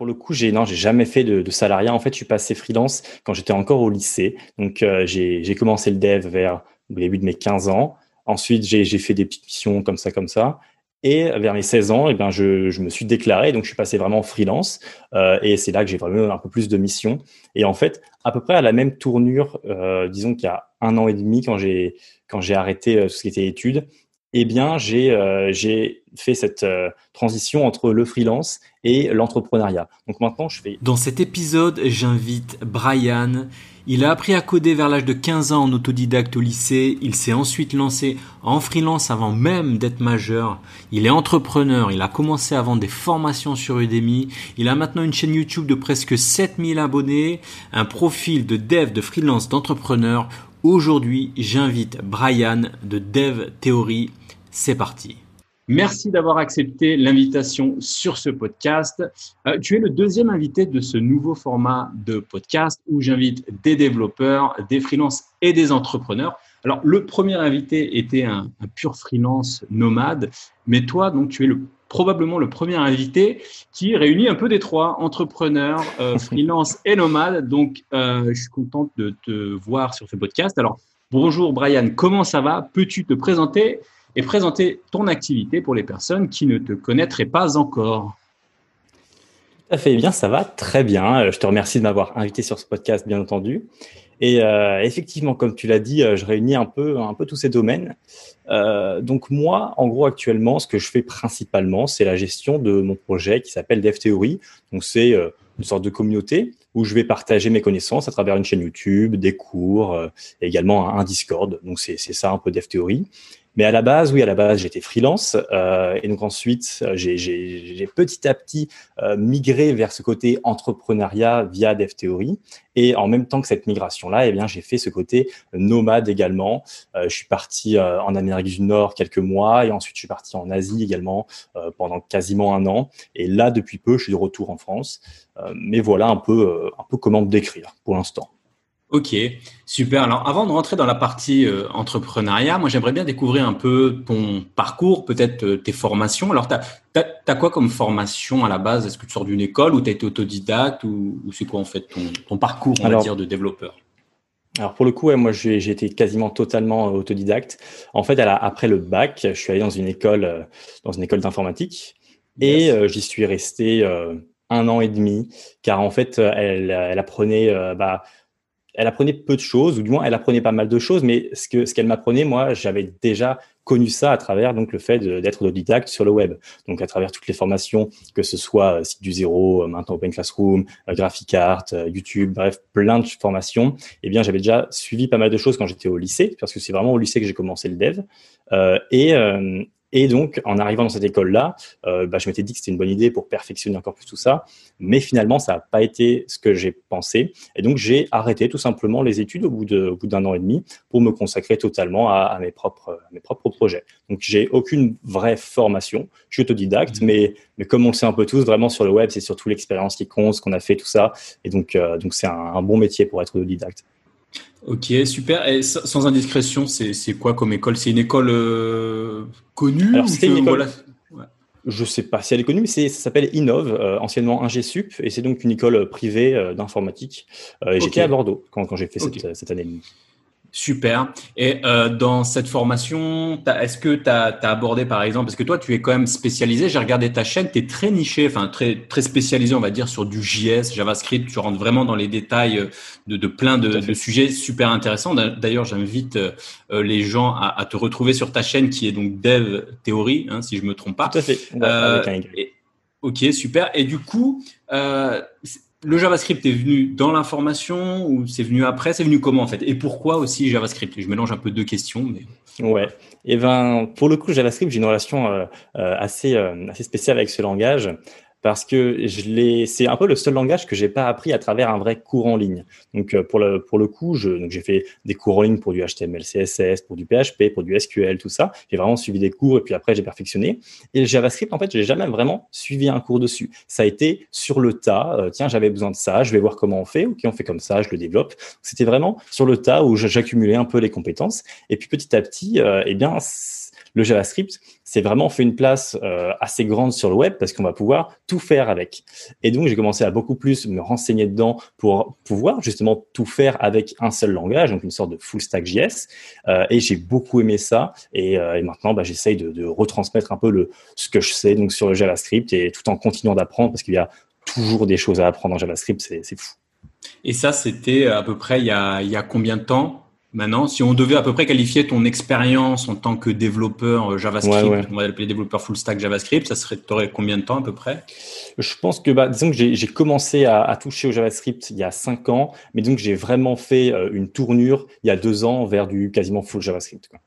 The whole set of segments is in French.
Pour le coup, j'ai non, j'ai jamais fait de, de, salariat. En fait, je suis passé freelance quand j'étais encore au lycée. Donc, euh, j'ai commencé le dev vers le début de mes 15 ans. Ensuite, j'ai fait des petites missions comme ça, comme ça. Et vers mes 16 ans, eh ben, je, me suis déclaré, donc je suis passé vraiment freelance. Euh, et c'est là que j'ai vraiment un peu plus de missions. Et en fait, à peu près à la même tournure, euh, disons qu'il y a un an et demi, quand j'ai quand j'ai arrêté tout ce qui était études, eh bien, j'ai euh, fait cette euh, transition entre le freelance et l'entrepreneuriat. Donc maintenant, je fais. Dans cet épisode, j'invite Brian. Il a appris à coder vers l'âge de 15 ans en autodidacte au lycée. Il s'est ensuite lancé en freelance avant même d'être majeur. Il est entrepreneur. Il a commencé à vendre des formations sur Udemy. Il a maintenant une chaîne YouTube de presque 7000 abonnés, un profil de dev, de freelance, d'entrepreneur. Aujourd'hui, j'invite Brian de Dev Theory c'est parti. Merci d'avoir accepté l'invitation sur ce podcast. Euh, tu es le deuxième invité de ce nouveau format de podcast où j'invite des développeurs, des freelances et des entrepreneurs. Alors, le premier invité était un, pur freelance nomade, mais toi, donc, tu es le, probablement le premier invité qui réunit un peu des trois, entrepreneurs, euh, freelance et nomade. Donc, euh, je suis contente de te voir sur ce podcast. Alors, bonjour Brian, comment ça va? Peux-tu te présenter? Et présenter ton activité pour les personnes qui ne te connaîtraient pas encore. Tout à fait bien, ça va très bien. Euh, je te remercie de m'avoir invité sur ce podcast, bien entendu. Et euh, effectivement, comme tu l'as dit, euh, je réunis un peu, un peu tous ces domaines. Donc moi, en gros, actuellement, ce que je fais principalement, c'est la gestion de mon projet qui s'appelle Dev Theory. Donc c'est une sorte de communauté où je vais partager mes connaissances à travers une chaîne YouTube, des cours, également un Discord. Donc c'est ça un peu Dev Theory. Mais à la base, oui, à la base, j'étais freelance. Euh, et donc ensuite, j'ai petit à petit euh, migré vers ce côté entrepreneuriat via Dev Theory. Et en même temps que cette migration-là, eh bien, j'ai fait ce côté nomade également. Euh, je suis parti euh, en Amérique du Nord quelques mois et ensuite je suis parti en Asie également euh, pendant quasiment un an. Et là, depuis peu, je suis de retour en France. Euh, mais voilà un peu, un peu comment me décrire pour l'instant. Ok, super. Alors, avant de rentrer dans la partie euh, entrepreneuriat, moi, j'aimerais bien découvrir un peu ton parcours, peut-être euh, tes formations. Alors, tu as, quoi comme formation à la base? Est-ce que tu sors d'une école ou tu as été autodidacte ou, ou c'est quoi en fait ton, ton parcours, on alors, va dire, de développeur? Alors pour le coup, ouais, moi j'ai été quasiment totalement euh, autodidacte. En fait, la, après le bac, je suis allé dans une école, dans une école d'informatique, et j'y suis resté un an et demi, car en fait, elle, elle apprenait bah, elle apprenait peu de choses, ou du moins elle apprenait pas mal de choses, mais ce ce qu'elle m'apprenait, moi, j'avais déjà connu ça à travers donc le fait d'être autodidacte sur le web. Donc à travers toutes les formations, que ce soit euh, site du zéro, euh, maintenant Open Classroom, euh, Graphic Art, YouTube, bref, plein de formations. Eh bien, j'avais déjà suivi pas mal de choses quand j'étais au lycée, parce que c'est vraiment au lycée que j'ai commencé le dev. Et et donc, en arrivant dans cette école-là, euh, bah, je m'étais dit que c'était une bonne idée pour perfectionner encore plus tout ça. Mais finalement, ça n'a pas été ce que j'ai pensé. Et donc, j'ai arrêté tout simplement les études au bout d'un an et demi pour me consacrer totalement à, à, mes, propres, à mes propres projets. Donc, j'ai aucune vraie formation. Je suis autodidacte, mmh. mais, mais comme on le sait un peu tous, vraiment sur le web, c'est surtout l'expérience qui compte, ce qu'on a fait, tout ça. Et donc, euh, donc c'est un, un bon métier pour être autodidacte. Ok, super. Et sans indiscrétion, c'est quoi comme école? C'est une école euh, connue Alors, c'est une école. Voilà... Ouais. Je sais pas si elle est connue, mais ça s'appelle Innov, euh, anciennement Ingesup, et c'est donc une école privée euh, d'informatique. Euh, et okay. J'étais à Bordeaux quand, quand j'ai fait okay. cette, cette année. Super. Et euh, dans cette formation, est-ce que tu as, as, abordé par exemple, parce que toi tu es quand même spécialisé, j'ai regardé ta chaîne, tu es très niché, enfin très, très spécialisé on va dire sur du JS, JavaScript, tu rentres vraiment dans les détails euh, de, de plein de, de, sujets super intéressants. D'ailleurs j'invite euh, les gens à, à, te retrouver sur ta chaîne qui est donc Dev Theory, hein, si je me trompe pas. Tout à fait. Ouais, euh, et, ok, super. Et du coup, euh, le JavaScript est venu dans l'information ou c'est venu après? C'est venu comment en fait? Et pourquoi aussi JavaScript? Je mélange un peu deux questions, mais ouais. Et eh ben pour le coup JavaScript, j'ai une relation euh, assez euh, assez spéciale avec ce langage. Parce que je c'est un peu le seul langage que j'ai pas appris à travers un vrai cours en ligne. Donc euh, pour le pour le coup, je, j'ai fait des cours en ligne pour du HTML, CSS, pour du PHP, pour du SQL, tout ça. J'ai vraiment suivi des cours et puis après j'ai perfectionné. Et JavaScript, en fait, j'ai jamais vraiment suivi un cours dessus. Ça a été sur le tas. Euh, tiens, j'avais besoin de ça, je vais voir comment on fait. Ok, on fait comme ça, je le développe. C'était vraiment sur le tas où j'accumulais un peu les compétences. Et puis petit à petit, euh, eh bien le JavaScript, c'est vraiment fait une place euh, assez grande sur le web parce qu'on va pouvoir tout faire avec. Et donc, j'ai commencé à beaucoup plus me renseigner dedans pour pouvoir justement tout faire avec un seul langage, donc une sorte de full stack JS. Euh, et j'ai beaucoup aimé ça. Et, euh, maintenant, bah, j'essaye de, retransmettre un peu le, ce que je sais donc sur le JavaScript et tout en continuant d'apprendre parce qu'il y a toujours des choses à apprendre en JavaScript, c'est fou. Et ça, c'était à peu près il y a combien de temps? Maintenant, si on devait à peu près qualifier ton expérience en tant que développeur euh, JavaScript, on va l'appeler développeur full stack JavaScript, ça serait combien de temps à peu près? Je pense que bah, disons que j'ai commencé à, à, toucher au JavaScript il y a cinq ans, mais donc j'ai vraiment fait euh, une tournure il y a deux ans vers du quasiment full JavaScript. Quoi.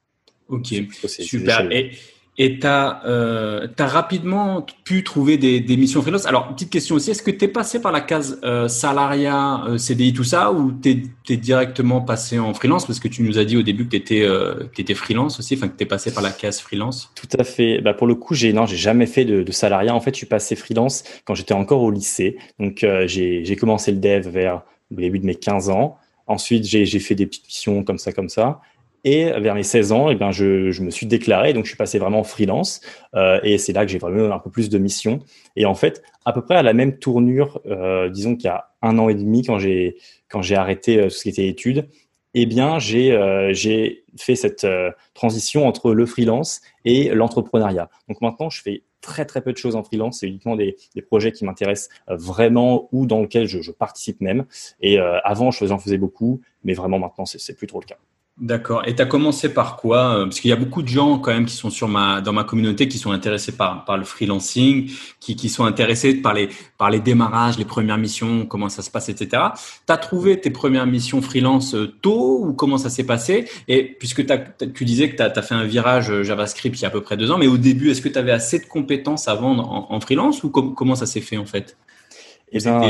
Ok, super. Et, et tu as, euh, rapidement pu trouver des, des, missions freelance. Alors, petite question aussi, est-ce que tu es passé par la case euh, salariat, euh, CDI, tout ça, ou tu es, directement passé en freelance? Parce que tu nous as dit au début que tu étais, euh, étais, freelance aussi, enfin que tu passé par la case freelance. Tout à fait. Bah, pour le coup, j'ai non, j'ai jamais fait de, de, salariat. En fait, je suis passé freelance quand j'étais encore au lycée. Donc, euh, j'ai commencé le dev vers le début de mes 15 ans. Ensuite, j'ai fait des petites missions comme ça, comme ça. Et vers mes 16 ans, eh ben, je, je, me suis déclaré, donc je suis passé vraiment freelance. Euh, et c'est là que j'ai vraiment un peu plus de missions. Et en fait, à peu près à la même tournure, euh, disons qu'il y a un an et demi, quand j'ai quand j'ai arrêté euh, tout ce qui était études, eh bien, j'ai euh, fait cette euh, transition entre le freelance et l'entrepreneuriat. Donc maintenant, je fais très très peu de choses en freelance. C'est uniquement des, des, projets qui m'intéressent euh, vraiment ou dans lesquels je, je participe même. Et avant, j'en faisais beaucoup, mais vraiment maintenant, c'est plus trop le cas. D'accord. Et tu as commencé par quoi euh, Parce qu'il y a beaucoup de gens quand même qui sont sur ma dans ma communauté qui sont intéressés par par le freelancing, qui qui sont intéressés par les par les démarrages, les premières missions, comment ça se passe, etc. Tu as trouvé tes premières missions freelance euh, tôt ou comment ça s'est passé? Et puisque tu disais que tu as, fait un virage euh, JavaScript il y a à peu près deux ans, mais au début, est-ce que tu avais assez de compétences à vendre en, freelance ou comment ça s'est fait en fait? Eh bien,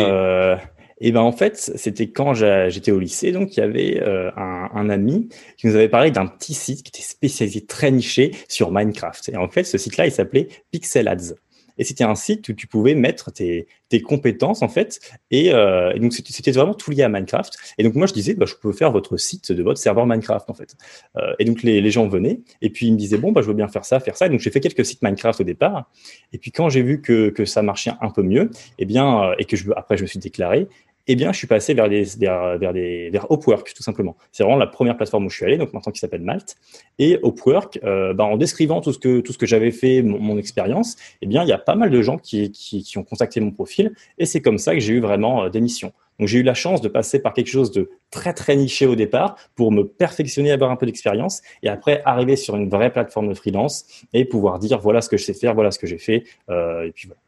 et ben en fait, c'était quand j'étais au lycée, donc il y avait euh, un, ami qui nous avait parlé d'un petit site qui était spécialisé très niché sur Minecraft. Et en fait, ce site-là, il s'appelait Pixel Ads. Et c'était un site où tu pouvais mettre tes, compétences en fait. Et, euh, donc c'était vraiment tout lié à Minecraft. Et donc moi je disais, bah, je peux faire votre site de votre serveur Minecraft en fait. Euh, et donc les, gens venaient et puis ils me disaient bon bah je veux bien faire ça, faire ça. Et donc j'ai fait quelques sites Minecraft au départ. Et puis quand j'ai vu que, ça marchait un peu mieux, et eh bien et que après je me suis déclaré, eh bien, je suis passé vers des, vers, vers des, vers Upwork, tout simplement. C'est vraiment la première plateforme où je suis allé, donc maintenant qui s'appelle Malte. Et Upwork, euh, bah, en décrivant tout ce que, tout ce que j'avais fait, mon, expérience, eh bien, il y a pas mal de gens qui, qui, qui ont contacté mon profil. Et c'est comme ça que j'ai eu vraiment euh, des missions. Donc, j'ai eu la chance de passer par quelque chose de très, très niché au départ pour me perfectionner, avoir un peu d'expérience et après arriver sur une vraie plateforme de freelance et pouvoir dire voilà ce que je sais faire, voilà ce que j'ai fait. Euh, et puis voilà.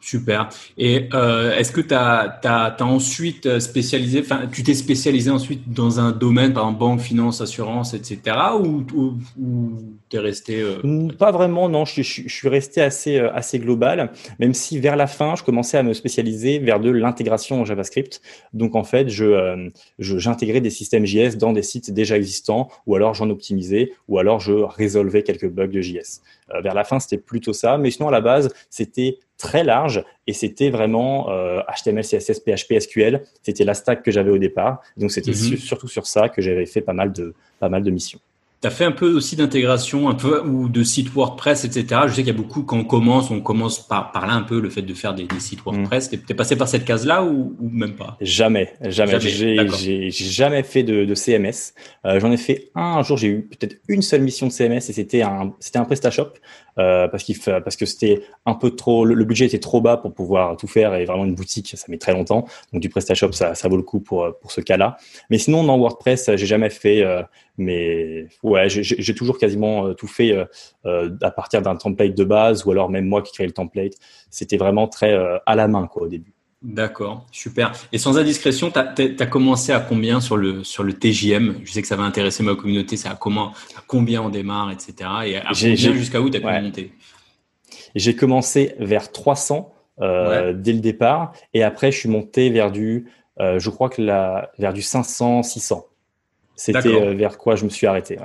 Super. Et euh, est-ce que tu as, ensuite euh, spécialisé, enfin, tu t'es spécialisé ensuite dans un domaine, par exemple banque, finance, assurance, etc. ou, ou, tu es resté euh... Pas vraiment, non. Je, je, je, suis resté assez, assez global, même si vers la fin, je commençais à me spécialiser vers de l'intégration en JavaScript. Donc en fait, je, euh, j'intégrais des systèmes JS dans des sites déjà existants, ou alors j'en optimisais, ou alors je résolvais quelques bugs de JS. Vers la fin, c'était plutôt ça. Mais sinon, à la base, c'était très large et c'était vraiment euh, HTML, CSS, PHP, SQL. C'était la stack que j'avais au départ. Donc c'était mm -hmm. surtout sur ça que j'avais fait pas mal de, pas mal de missions. Tu as fait un peu aussi d'intégration, un peu ou de site WordPress, etc. Je sais qu'il y a beaucoup, quand on commence, on commence par, par là un peu le fait de faire des, des sites WordPress. Mm. T'es passé par cette case-là ou, ou, même pas? Jamais, jamais. J'ai jamais fait de, de CMS. Euh, J'en ai fait un, un jour, j'ai eu peut-être une seule mission de CMS et c'était un, c'était un PrestaShop euh, parce qu'il parce que c'était un peu trop, le, budget était trop bas pour pouvoir tout faire et vraiment une boutique, ça met très longtemps. Donc du PrestaShop, ça, ça vaut le coup pour pour ce cas-là. Mais sinon, dans WordPress, j'ai jamais fait. Euh, mais ouais, j'ai toujours quasiment euh, tout fait euh, euh, à partir d'un template de base ou alors même moi qui crée le template. C'était vraiment très à la main quoi au début. D'accord, super. Et sans indiscrétion, tu as, as, commencé à combien sur le, sur le TJM Je sais que ça va intéresser ma communauté, c'est à, comment, à combien on démarre, etc. Et à jusqu'à où tu as pu ouais. monter? J'ai commencé vers 300 dès le départ. Et après, je suis monté vers du, je crois que la, vers du 500, 600. C'était vers quoi je me suis arrêté.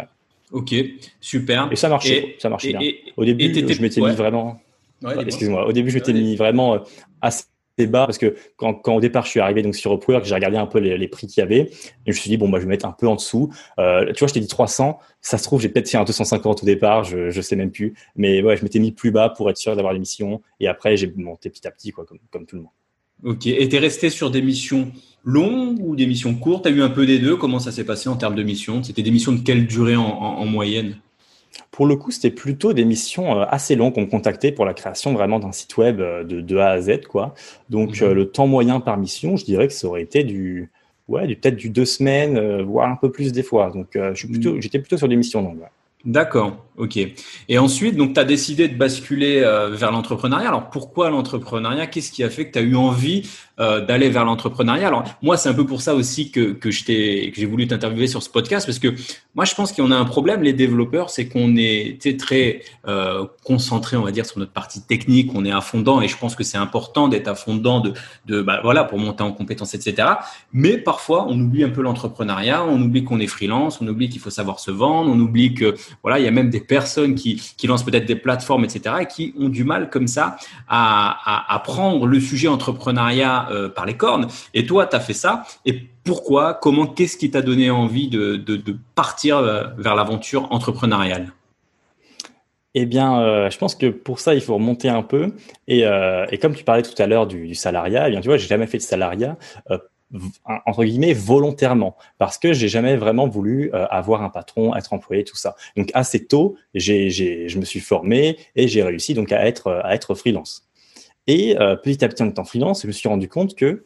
Ok, super. Et ça marchait, ça marchait bien. Au début, je m'étais mis vraiment. Excuse-moi. Au début, je m'étais mis vraiment assez bas parce que quand, au départ je suis arrivé donc sur Upwork, j'ai regardé un peu les, prix qu'il y avait et je me suis dit bon bah je vais mettre un peu en dessous. Euh, tu vois, je t'ai dit 300, ça se trouve j'ai peut-être fait un 250 au départ, je je sais même plus, mais ouais, je m'étais mis plus bas pour être sûr d'avoir l'émission et après j'ai monté petit à petit comme, comme tout le monde. Ok, et t'es resté sur des missions longues ou des missions courtes? T'as eu un peu des deux? Comment ça s'est passé en termes de missions? C'était des missions de quelle durée en moyenne? Pour le coup, c'était plutôt des missions euh, assez longues qu'on me contactait pour la création vraiment d'un site web euh, de, A à Z, quoi. Donc, mhm. euh, le temps moyen par mission, je dirais que ça aurait été du, ouais, du peut-être du deux semaines, voire un peu plus des fois. Donc, je suis plutôt, mhm. j'étais plutôt sur des missions longues. D'accord, ok. Et ensuite, donc, tu as décidé de basculer vers l'entrepreneuriat. Alors, pourquoi l'entrepreneuriat? Qu'est-ce qui a fait que tu as eu envie euh, d'aller vers l'entrepreneuriat. Alors moi, c'est un peu pour ça aussi que que j'ai voulu t'interviewer sur ce podcast parce que moi, je pense qu'on a un problème les développeurs, c'est qu'on est très euh, concentré, on va dire, sur notre partie technique, on est à fond dedans et je pense que c'est important d'être à fond dedans de de bah, voilà pour monter en compétences, etc. Mais parfois, on oublie un peu l'entrepreneuriat, on oublie qu'on est freelance, on oublie qu'il faut savoir se vendre, on oublie que voilà, il y a même des personnes qui qui lancent peut-être des plateformes, etc. et qui ont du mal comme ça à, à prendre le sujet entrepreneuriat euh, par les cornes. Et toi, tu as fait ça. Et pourquoi Comment Qu'est-ce qui t'a donné envie de, partir euh, vers l'aventure entrepreneuriale? Eh bien, euh, je pense que pour ça, il faut remonter un peu. Et, comme tu parlais tout à l'heure du, salariat, eh bien, tu vois, j'ai jamais fait de salariat entre guillemets volontairement parce que j'ai jamais vraiment voulu avoir un patron, être employé, tout ça. Donc assez tôt, j'ai, je me suis formé et j'ai réussi donc à être à être freelance. Et euh, petit à petit, en étant freelance, je me suis rendu compte que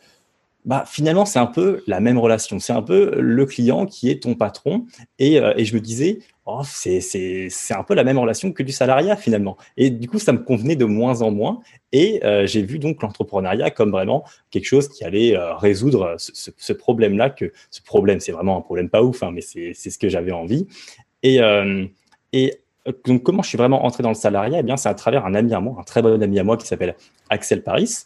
bah, finalement, c'est un peu la même relation. C'est un peu le client qui est ton patron. Et, euh, et je me disais, oh, c'est un peu la même relation que du salariat finalement. Et du coup, ça me convenait de moins en moins. Et euh, j'ai vu donc l'entrepreneuriat comme vraiment quelque chose qui allait résoudre ce, problème-là. Que ce problème, c'est vraiment un problème pas ouf, hein, mais c'est ce que j'avais envie. Et donc, comment je suis vraiment entré dans le salariat? Eh bien, c'est à travers un ami à moi, un très bon ami à moi qui s'appelle Axel Paris.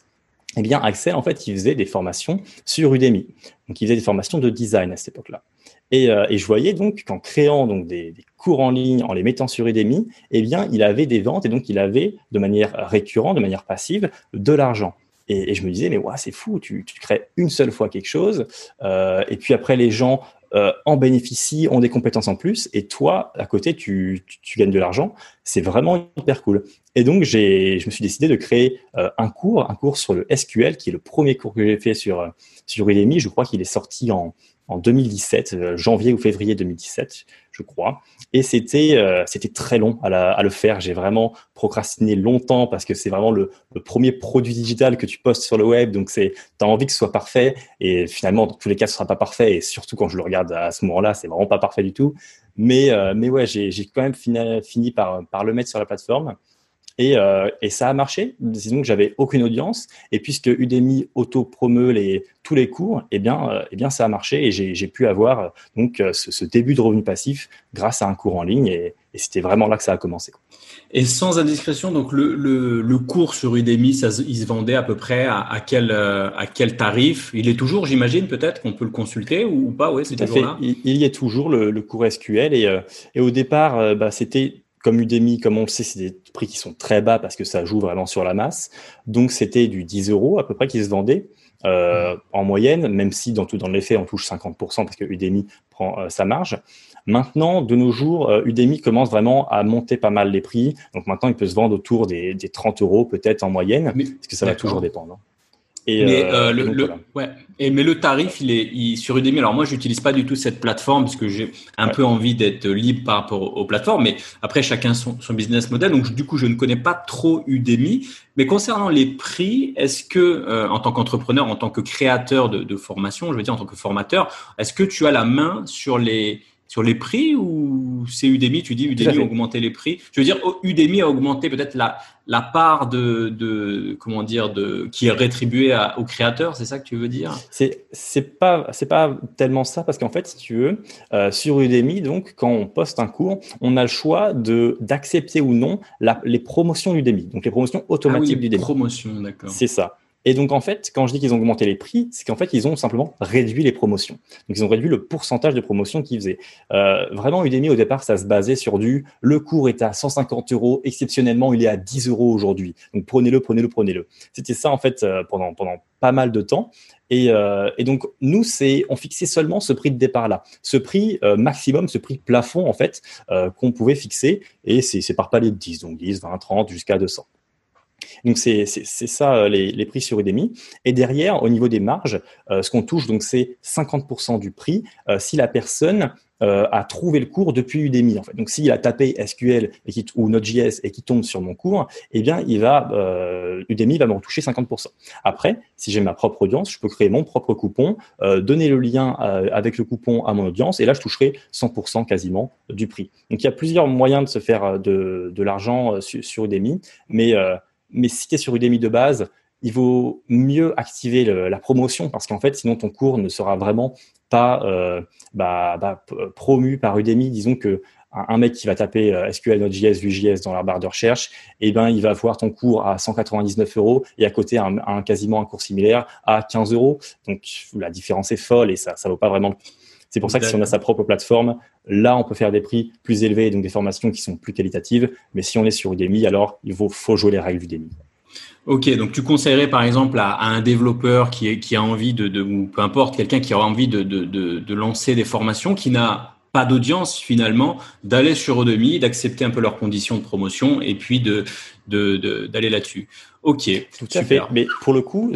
Eh bien, Axel, en fait, il faisait des formations sur Udemy. Donc, il faisait des formations de design à cette époque-là. Et, euh, je voyais donc qu'en créant donc des, cours en ligne, en les mettant sur Udemy, eh bien, il avait des ventes et donc il avait de manière récurrente, de manière passive, de l'argent. Et, je me disais, mais ouais, c'est fou, tu, crées une seule fois quelque chose, euh, et puis après les gens euh, en bénéficient, ont des compétences en plus, et toi, à côté, tu, tu, gagnes de l'argent. C'est vraiment hyper cool. Et donc, j'ai, je me suis décidé de créer euh, un cours, un cours sur le SQL, qui est le premier cours que j'ai fait sur, sur Udemy. Je crois qu'il est sorti en, en 2017, euh, janvier ou février 2017, je crois. Et c'était euh, c'était très long à, le faire. J'ai vraiment procrastiné longtemps parce que c'est vraiment le, le, premier produit digital que tu postes sur le web. Donc c'est as envie que ce soit parfait et finalement dans tous les cas ce sera pas parfait. Et surtout quand je le regarde à ce moment-là, c'est vraiment pas parfait du tout. Mais euh, mais ouais, j'ai quand même fini, fini par par le mettre sur la plateforme. Et, euh, et, ça a marché. Disons que j'avais aucune audience. Et puisque Udemy auto-promeut les, tous les cours, eh bien, euh, eh bien, ça a marché et j'ai pu avoir euh, donc ce, ce, début de revenu passif grâce à un cours en ligne. Et, et c'était vraiment là que ça a commencé. Et sans indiscrétion, donc le, le, le cours sur Udemy, ça, il se vendait à peu près à, à, quel, à quel tarif? Il est toujours, j'imagine, peut-être qu'on peut le consulter ou, pas? Oui, c'est toujours là. Il, il, y est toujours le, le cours SQL. Et, et au départ, bah, c'était comme Udemy, comme on le sait, c'est des prix qui sont très bas parce que ça joue vraiment sur la masse. Donc c'était du 10 euros à peu près qui se vendait euh, en moyenne, même si dans tout dans les faits on touche 50% parce que Udemy prend euh, sa marge. Maintenant, de nos jours, euh, Udemy commence vraiment à monter pas mal les prix. Donc maintenant, il peut se vendre autour des, des 30 euros peut-être en moyenne, parce que ça va toujours dépendre. Et mais euh, euh le, le ouais. Et mais le tarif, il est il, sur Udemy. Alors moi, j'utilise pas du tout cette plateforme parce que j'ai un peu envie d'être libre par rapport aux, plateformes. Mais après, chacun son, son business model. Donc du coup, je ne connais pas trop Udemy. Mais concernant les prix, est-ce que euh, en tant qu'entrepreneur, en tant que créateur de, de, formation, je veux dire en tant que formateur, est-ce que tu as la main sur les sur les prix ou c'est Udemy Tu dis Udemy a augmenté les prix? Je veux dire, Udemy a augmenté peut-être la, la part de, de, comment dire de qui est rétribuée aux créateurs. C'est ça que tu veux dire? C'est c'est pas c'est pas tellement ça parce qu'en fait, si tu veux, euh, sur Udemy, donc quand on poste un cours, on a le choix de d'accepter ou non la, les promotions d'Udemy, donc les promotions automatiques ah oui. Promotions, d'accord. C'est ça. Et donc, en fait, quand je dis qu'ils ont augmenté les prix, c'est qu'en fait, ils ont simplement réduit les promotions. Donc, ils ont réduit le pourcentage de promotions qu'ils faisaient. Euh, vraiment, Udemy, au départ, ça se basait sur du le cours est à 150 euros, exceptionnellement, il est à 10 euros aujourd'hui. Donc, prenez-le, prenez-le, prenez-le. C'était ça, en fait, euh, pendant, pendant pas mal de temps. Et, euh, et donc, nous, c'est, on fixait seulement ce prix de départ-là. Ce prix maximum, ce prix plafond, en fait, qu'on pouvait fixer. Et c'est par palier de 10, donc 10, 20, 30, jusqu'à 200. Donc c'est ça euh, les, les, prix sur Udemy. Et derrière, au niveau des marges, euh, ce qu'on touche, donc c'est 50% du prix euh, si la personne a trouvé le cours depuis Udemy. En fait. Donc s'il a tapé SQL et qui, ou Node.js et qui tombe sur mon cours, eh bien il va Udemy va me retoucher 50%. Après, si j'ai ma propre audience, je peux créer mon propre coupon, donner le lien avec le coupon à mon audience, et là je toucherai 100% quasiment du prix. Donc il y a plusieurs moyens de se faire de, de l'argent sur, sur Udemy, mais mais si tu es sur Udemy de base, il vaut mieux activer la promotion parce qu'en fait, sinon ton cours ne sera vraiment pas euh, bah, bah, promu par Udemy. Disons que un mec qui va taper euh, SQL Node.js, Vue.js dans la barre de recherche, eh ben, il va voir ton cours à 199 euros et à côté un, quasiment un cours similaire à 15 euros. Donc la différence est folle et ça, ça vaut pas vraiment. C'est pour ça que si on a sa propre plateforme, là, on peut faire des prix plus élevés, donc des formations qui sont plus qualitatives. Mais si on est sur Udemy, alors il faut, jouer les règles d'Udemy. Ok, donc tu conseillerais par exemple à, un développeur qui, est, qui a envie de, de, ou peu importe, quelqu'un qui aura envie de, de, de lancer des formations, qui n'a pas d'audience finalement, d'aller sur Udemy, d'accepter un peu leurs conditions de promotion et puis de d'aller là-dessus. Ok, tout à fait. Mais pour le coup,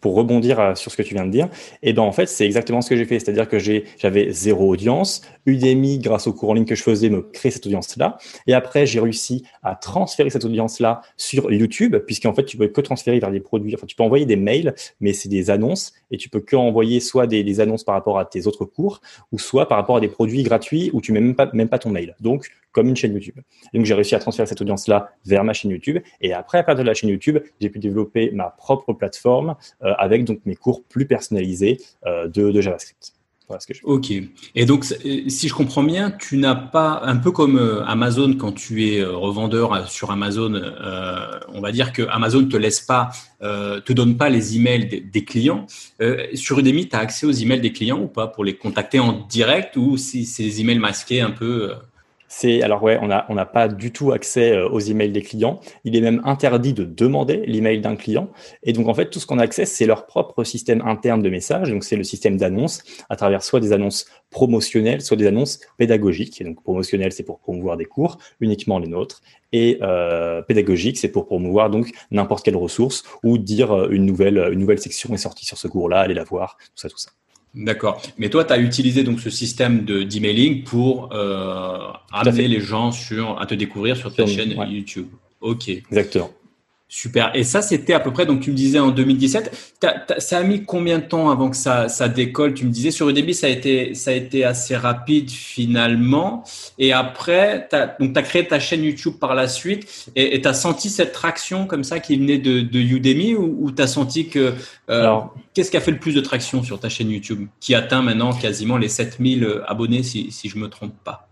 pour rebondir sur ce que tu viens de dire, eh ben en fait c'est exactement ce que j'ai fait, c'est-à-dire que j'avais zéro audience. Udemy, grâce au cours en ligne que je faisais, me crée cette audience-là, et après j'ai réussi à transférer cette audience-là sur YouTube, puisqu'en fait tu peux que transférer vers des produits. Enfin, tu peux envoyer des mails, mais c'est des annonces, et tu peux que envoyer soit des, des annonces par rapport à tes autres cours, ou soit par rapport à des produits gratuits où tu mets même pas même pas ton mail. Donc comme une chaîne YouTube. donc j'ai réussi à transférer cette audience-là vers ma chaîne YouTube. Et après, à partir de la chaîne YouTube, j'ai pu développer ma propre plateforme euh, avec donc mes cours plus personnalisés euh, de, JavaScript. Ok. Et donc, euh, si je comprends bien, tu n'as pas, un peu comme Amazon, quand tu es revendeur sur Amazon, on va dire que Amazon te laisse pas, te donne pas les emails des, des clients. sur Udemy, tu as accès aux emails des clients ou pas pour les contacter en direct ou si c'est des emails masqués un peu c'est alors ouais, on n'a on pas du tout accès euh, aux emails des clients. Il est même interdit de demander l'email d'un client. Et donc en fait, tout ce qu'on a accès, c'est leur propre système interne de messages. Donc c'est le système d'annonces à travers soit des annonces promotionnelles, soit des annonces pédagogiques. Et donc promotionnelles, c'est pour promouvoir des cours, uniquement les nôtres. Et euh, pédagogique, c'est pour promouvoir donc n'importe quelle ressource ou dire euh, une nouvelle une nouvelle section est sortie sur ce cours-là, allez la voir, tout ça, tout ça. D'accord. Mais toi, tu as utilisé donc ce système de d'emailing pour euh, amener les gens sur, à te découvrir sur ta chaîne YouTube. Ok. Exactement. Super. Et ça, c'était à peu près, donc tu me disais en 2017. ça a mis combien de temps avant que ça, ça décolle? Tu me disais sur Udemy, ça a été, ça a été assez rapide finalement. Et après, tu as créé ta chaîne YouTube par la suite et tu as senti cette traction comme ça qui venait de, de Udemy ou, tu as senti que... Euh, qu'est-ce qui a fait le plus de traction sur ta chaîne YouTube? Qui atteint maintenant quasiment les 7000 abonnés si, si je me trompe pas?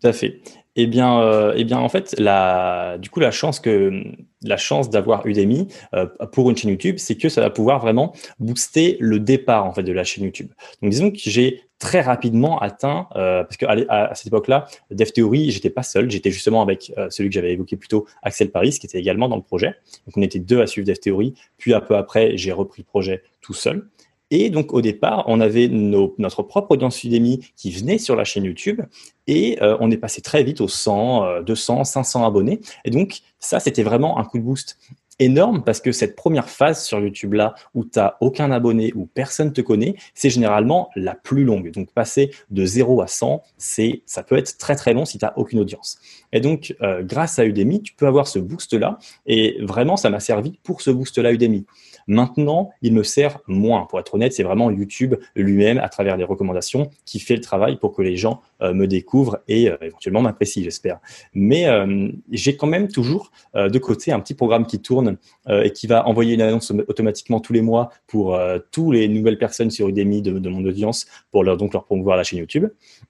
Tout à fait. Eh bien, euh, eh bien, en fait, la, du coup, la chance que la chance d'avoir Udemy euh, pour une chaîne YouTube, c'est que ça va pouvoir vraiment booster le départ en fait de la chaîne YouTube. Donc, disons que j'ai très rapidement atteint, euh, parce qu'à à cette époque-là, DevTheory, j'étais pas seul, j'étais justement avec celui que j'avais évoqué plus tôt, Axel Paris, qui était également dans le projet. Donc, on était deux à suivre DevTheory. Puis, un peu après, j'ai repris le projet tout seul. Et donc au départ, on avait notre propre audience Udemy qui venait sur la chaîne YouTube et euh, on est passé très vite aux 100, 200, 500 abonnés. Et donc ça, c'était vraiment un coup de boost. énorme parce que cette première phase sur YouTube là où tu n'as aucun abonné, où personne te connaît, c'est généralement la plus longue. Donc passer de 0 à 100, c'est ça peut être très très long si tu n'as aucune audience. Et donc euh, grâce à Udemy, tu peux avoir ce boost là et vraiment ça m'a servi pour ce boost là Udemy. Maintenant, il me sert moins. Pour être honnête, c'est vraiment YouTube lui-même, à travers les recommandations, qui fait le travail pour que les gens euh, me découvrent et euh, éventuellement m'apprécient, j'espère. Mais euh, j'ai quand même toujours de côté un petit programme qui tourne et qui va envoyer une annonce automatiquement tous les mois pour toutes les nouvelles personnes sur Udemy de, de mon audience pour leur donc leur promouvoir la chaîne YouTube.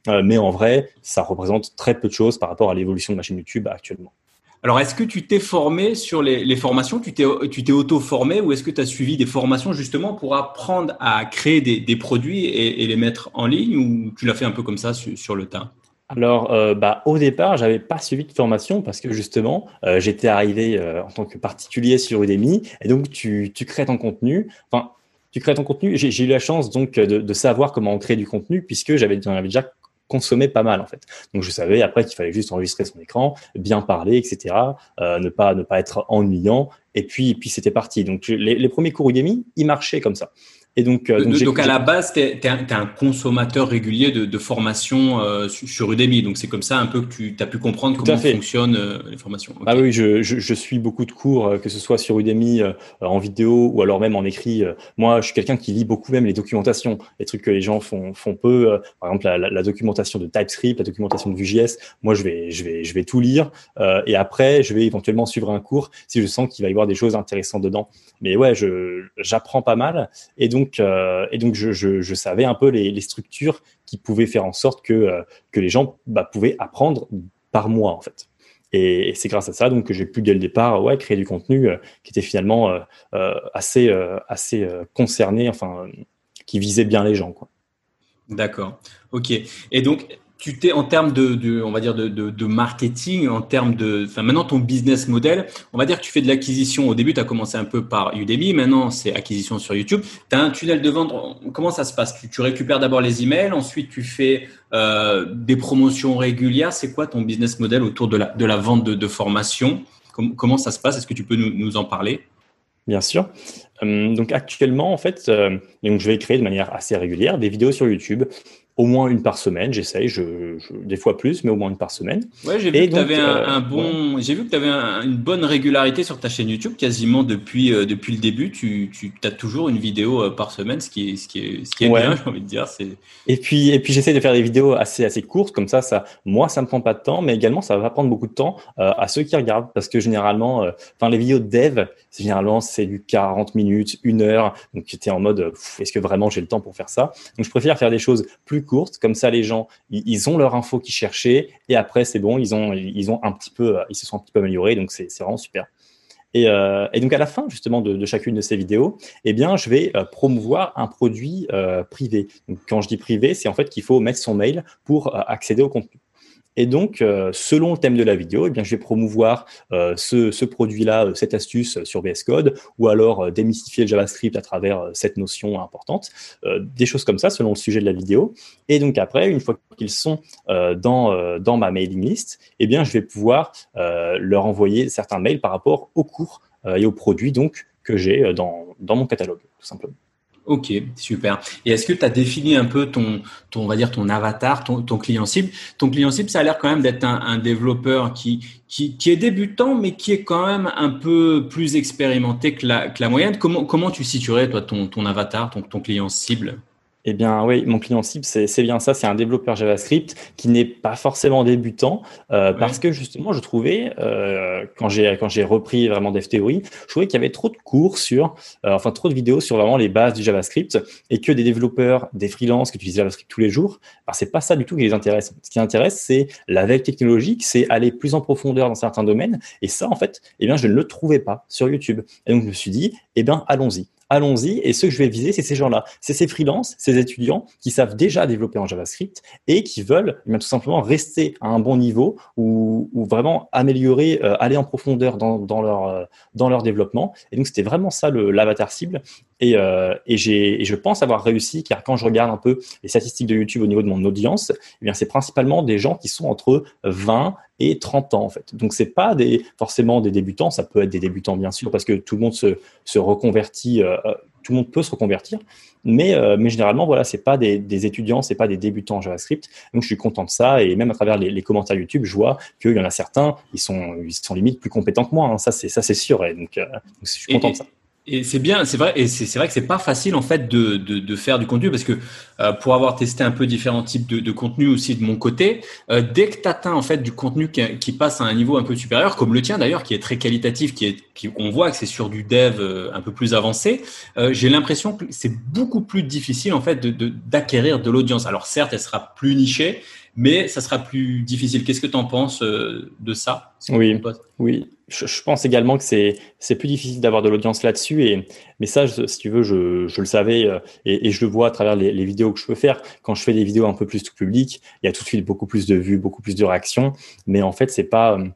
mais en vrai, ça représente très peu de choses par rapport à l'évolution de ma chaîne YouTube actuellement. Alors, est-ce que tu t'es formé sur les, formations? Tu t'es, auto-formé ou est-ce que tu as suivi des formations justement pour apprendre à créer des, produits et, les mettre en ligne ou tu l'as fait un peu comme ça sur, le tas? Alors, euh, bah, au départ, j'avais pas suivi de formation parce que justement, euh, j'étais arrivé euh, en tant que particulier sur Udemy et donc tu, crées ton contenu. Enfin, tu crées ton contenu. J'ai, eu la chance donc de, savoir comment créer du contenu puisque j'avais, avais déjà consommait pas mal en fait. Donc je savais après qu'il fallait juste enregistrer son écran, bien parler, etc. Euh, ne pas ne pas être ennuyant. Et puis puis c'était parti. Donc les, les premiers cours Udemy, ils marchaient comme ça. Et donc, euh, donc, à la base, tu es, un consommateur régulier de, de formation euh, sur Udemy. Donc c'est comme ça un peu que tu as pu comprendre comment fonctionnent euh, les formations. Ah oui, je, je, je, suis beaucoup de cours, que ce soit sur Udemy en vidéo ou alors même en écrit. moi, je suis quelqu'un qui lit beaucoup même les documentations, les trucs que les gens font, font peu. par exemple, la, la, documentation de TypeScript, la documentation de Vue.js. Moi, je vais, je vais, je vais tout lire et après, je vais éventuellement suivre un cours si je sens qu'il va y avoir des choses intéressantes dedans. Mais ouais, je j'apprends pas mal et donc euh, et donc je, savais un peu les, structures qui pouvaient faire en sorte que, euh, que les gens bah, pouvaient apprendre par moi en fait. Et, c'est grâce à ça donc que j'ai pu dès le départ ouais, créer du contenu euh, qui était finalement assez, assez concerné, enfin qui visait bien les gens. D'accord. Ok. Et donc tu t'es en termes de, on va dire de, marketing, en termes de, enfin maintenant ton business model, on va dire que tu fais de l'acquisition. Au début, tu as commencé un peu par Udemy, maintenant c'est acquisition sur YouTube. Tu as un tunnel de vente. Comment ça se passe? Tu, récupères d'abord les emails, ensuite tu fais euh, des promotions régulières. C'est quoi ton business model autour de la, vente de, formation? Comment ça se passe? Est-ce que tu peux nous, nous en parler? Bien sûr. Hum, donc actuellement, en fait, euh, donc je vais créer de manière assez régulière des vidéos sur YouTube au moins une par semaine. J'essaye, je, des fois plus, mais au moins une par semaine. Ouais, j'ai vu, que tu avais un, euh, bon, j'ai vu que tu avais une bonne régularité sur ta chaîne YouTube, quasiment depuis euh, depuis le début. Tu, tu as toujours une vidéo euh, par semaine, ce qui est ce qui est ce qui est bien, j'ai envie de dire. C'est. Et puis et puis j'essaie de faire des vidéos assez assez courtes, comme ça, ça, moi, ça me prend pas de temps, mais également ça va prendre beaucoup de temps à ceux qui regardent, parce que généralement, enfin les vidéos de dev, généralement c'est du 40 minutes, une heure, donc j'étais en mode, est-ce que vraiment j'ai le temps pour faire ça? Donc je préfère faire des choses plus courte. Comme ça, les gens, ils, ont leur info qu'ils cherchaient et après, c'est bon, ils ont, ils ont un petit peu, ils se sont un petit peu améliorés. Donc, c'est vraiment super. Et, euh, et, donc à la fin justement de, chacune de ces vidéos, eh bien je vais euh, promouvoir un produit euh, privé. Quand je dis privé, c'est en fait qu'il faut mettre son mail pour accéder au contenu. Et donc, euh, selon le thème de la vidéo, eh bien, je vais promouvoir euh, ce, produit-là, euh, cette astuce sur VS Code, ou alors démystifier le JavaScript à travers cette notion importante, des choses comme ça selon le sujet de la vidéo. Et donc après, une fois qu'ils sont dans, dans ma mailing list, eh bien, je vais pouvoir leur envoyer certains mails par rapport au cours et aux produits donc que j'ai dans, dans mon catalogue, tout simplement. Ok, super. Et est-ce que tu as défini un peu ton, on va dire ton avatar, ton, client cible? Ton client cible, ça a l'air quand même d'être un, un, développeur qui, qui, qui, est débutant, mais qui est quand même un peu plus expérimenté que la, que la moyenne. Comment, comment tu situerais toi ton, ton avatar, ton, ton client cible? Eh bien, oui, mon client cible, c'est bien ça. C'est un développeur JavaScript qui n'est pas forcément débutant euh, parce que justement, je trouvais, euh, quand j'ai repris vraiment Dev Theory, je trouvais qu'il y avait trop de cours sur, euh, enfin, trop de vidéos sur vraiment les bases du JavaScript et que des développeurs, des freelances qui utilisent JavaScript tous les jours, ben, c'est pas ça du tout qui les intéresse. Ce qui intéresse, c'est la veille technologique, c'est aller plus en profondeur dans certains domaines. Et ça, en fait, eh bien, je ne le trouvais pas sur YouTube. Et donc, je me suis dit, eh bien, allons-y allons-y. Et ceux que je vais viser, c'est ces gens-là. C'est ces freelances, ces étudiants qui savent déjà développer en JavaScript et qui veulent eh tout simplement rester à un bon niveau ou, vraiment améliorer, euh, aller en profondeur dans, leur, euh, dans leur développement. Et donc, c'était vraiment ça l'avatar cible Et, euh, et, et, je pense avoir réussi, car quand je regarde un peu les statistiques de YouTube au niveau de mon audience, eh bien c'est principalement des gens qui sont entre 20 et 30 ans en fait. Donc c'est pas des forcément des débutants, ça peut être des débutants bien sûr parce que tout le monde se, se reconvertit, euh, euh tout le monde peut se reconvertir, mais, euh, mais généralement voilà c'est pas des, des étudiants, c'est pas des débutants en JavaScript. Donc je suis content de ça et même à travers les, les commentaires YouTube, je vois qu'il y en a certains, ils sont ils sont limite plus compétents que moi. Hein. Ça c'est ça c'est sûr. Et donc, euh, donc je suis content de ça. Et c'est bien, c'est vrai, et c'est vrai que c'est pas facile en fait de, de, de, faire du contenu parce que euh, pour avoir testé un peu différents types de, de contenu aussi de mon côté, euh, dès que tu atteins en fait du contenu qui, qui, passe à un niveau un peu supérieur, comme le tien d'ailleurs, qui est très qualitatif, qui est, qui, on voit que c'est sur du dev euh, un peu plus avancé, euh, j'ai l'impression que c'est beaucoup plus difficile en fait de d'acquérir de, l'audience. Alors certes, elle sera plus nichée, mais ça sera plus difficile. Qu'est-ce que tu en penses de ça? Oui, oui. Je, pense également que c'est c'est plus difficile d'avoir de l'audience là-dessus et mais ça si tu veux je, je le savais euh, et, et, je le vois à travers les, les, vidéos que je peux faire. Quand je fais des vidéos un peu plus tout public il y a tout de suite beaucoup plus de vues beaucoup plus de réactions. Mais en fait c'est pas euh,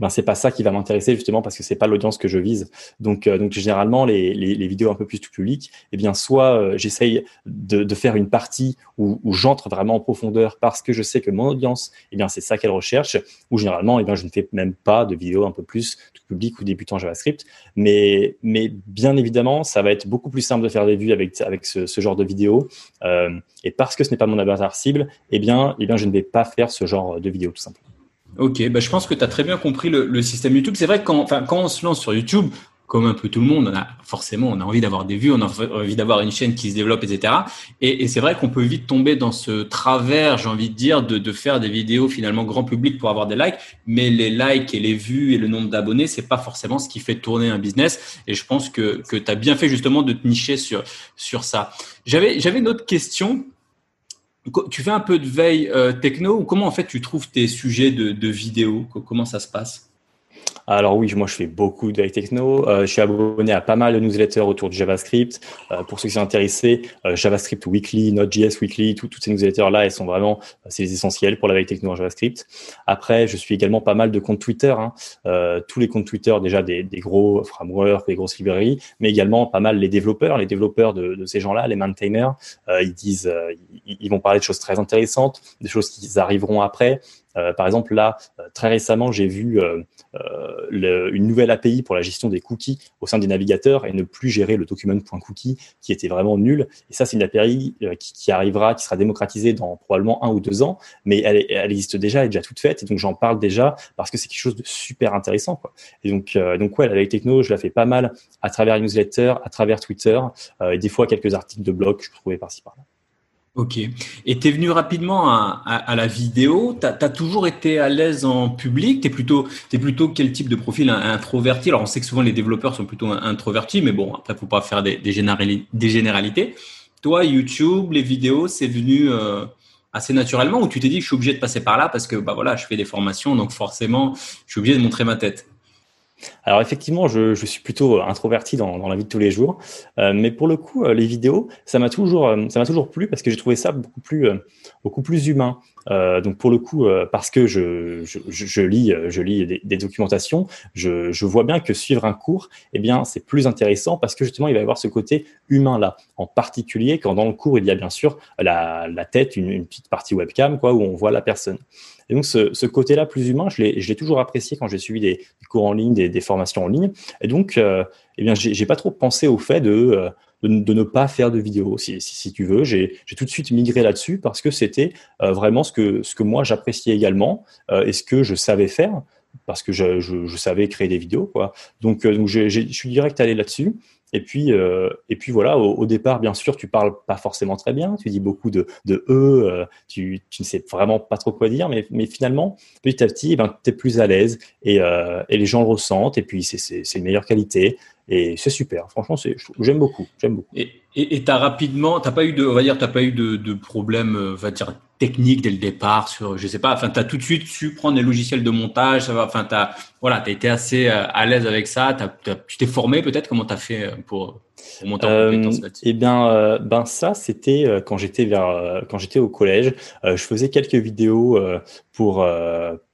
ben c'est pas ça qui va m'intéresser justement parce que c'est pas l'audience que je vise. Donc, euh, donc généralement les, les, les, vidéos un peu plus tout public, eh bien soit euh, j'essaye de, de, faire une partie où, où j'entre vraiment en profondeur parce que je sais que mon audience, eh bien c'est ça qu'elle recherche, ou généralement eh bien je ne fais même pas de vidéos un peu plus tout public ou débutant JavaScript. Mais, mais bien évidemment, ça va être beaucoup plus simple de faire des vues avec avec ce, ce genre de vidéos. Euh, et parce que ce n'est pas mon avatar cible, eh bien, eh bien je ne vais pas faire ce genre de vidéo tout simplement. Ok, bah, je pense que tu as très bien compris le, le système YouTube. C'est vrai que quand, quand on se lance sur YouTube, comme un peu tout le monde, on a forcément on a envie d'avoir des vues, on a envie d'avoir une chaîne qui se développe, etc. Et, et c'est vrai qu'on peut vite tomber dans ce travers, j'ai envie de dire, de, de, faire des vidéos finalement grand public pour avoir des likes, mais les likes et les vues et le nombre d'abonnés, c'est pas forcément ce qui fait tourner un business. Et je pense que, que tu as bien fait justement de te nicher sur, sur ça. J'avais, j'avais une autre question tu fais un peu de veille euh, techno ou comment en fait tu trouves tes sujets de, de vidéo? Comment ça se passe? Alors oui, moi je fais beaucoup de techno. Euh, je suis abonné à pas mal de newsletters autour du JavaScript. Euh, pour ceux qui sont intéressés, euh, JavaScript Weekly, Node.js Weekly, toutes ces newsletters-là, elles sont vraiment, c'est les essentiels pour la veille techno en JavaScript. Après, je suis également pas mal de comptes Twitter. Hein. tous les comptes Twitter, déjà des, des, gros frameworks, des grosses librairies, mais également pas mal les développeurs, les développeurs de, de ces gens-là, les maintainers. ils disent, ils vont parler de choses très intéressantes, des choses qui arriveront après. Euh, par exemple, là, euh, très récemment, j'ai vu euh, le, une nouvelle API pour la gestion des cookies au sein des navigateurs et ne plus gérer le document.cookie qui était vraiment nul. Et ça, c'est une API qui, qui, arrivera, qui sera démocratisée dans probablement un ou deux ans, mais elle, elle existe déjà, elle est déjà toute faite. Et donc, j'en parle déjà parce que c'est quelque chose de super intéressant. Quoi. Et donc, donc ouais, la techno, je la fais pas mal à travers les newsletters, à travers Twitter et des fois quelques articles de blog que je trouvais par-ci par-là. Ok. Et tu venu rapidement à, la vidéo. Tu as, toujours été à l'aise en public? Tu es plutôt, es plutôt quel type de profil? Introverti? Alors, on sait que souvent les développeurs sont plutôt introvertis, mais bon, après, faut pas faire des, des, des généralités. Toi, YouTube, les vidéos, c'est venu euh, assez naturellement ou tu t'es dit que je suis obligé de passer par là parce que bah voilà, je fais des formations, donc forcément, je suis obligé de montrer ma tête? Alors effectivement, je, suis plutôt introverti dans, la vie de tous les jours, euh, mais pour le coup, euh, les vidéos, ça m'a toujours, euh, plu parce que j'ai trouvé ça euh, beaucoup plus humain. Euh, donc pour le coup, parce que je, lis, je lis des, documentations, je, vois bien que suivre un cours, eh bien, c'est plus intéressant parce que justement, il va y avoir ce côté humain là. En particulier quand dans le cours, il y a bien sûr la, tête, une, petite partie webcam, quoi, où on voit la personne. Et donc, ce, côté-là plus humain, je l'ai toujours apprécié quand j'ai suivi des, cours en ligne, des, formations en ligne. Et donc, euh, eh bien, j'ai pas trop pensé au fait de, euh, de, ne pas faire de vidéo, si, si, si tu veux. J'ai tout de suite migré là-dessus parce que c'était euh, vraiment ce que, ce que moi j'appréciais également euh, et ce que je savais faire parce que je, je, je, savais créer des vidéos. Quoi. Donc, euh, donc je suis direct allé là-dessus. Et puis, euh, et puis voilà, au, départ, bien sûr, tu parles pas forcément très bien, tu dis beaucoup de, de e, euh, tu, tu ne sais vraiment pas trop quoi dire, mais, mais finalement, petit à petit, eh ben, tu es plus à l'aise et, euh, et les gens le ressentent, et puis c'est une meilleure qualité, et c'est super. Franchement, j'aime beaucoup, j'aime beaucoup. Et tu as rapidement, t'as pas eu de, t'as pas eu de, de problème, euh, va dire, technique dès le départ sur, je sais pas, enfin, tu as tout de suite su prendre les logiciels de montage, ça va, enfin, t'as, voilà, t'as été assez euh, à l'aise avec ça, as, as, tu t'es formé peut-être, comment t'as fait euh, pour euh, Eh bien, ben ça, c'était quand j'étais vers quand j'étais au collège. je faisais quelques vidéos pour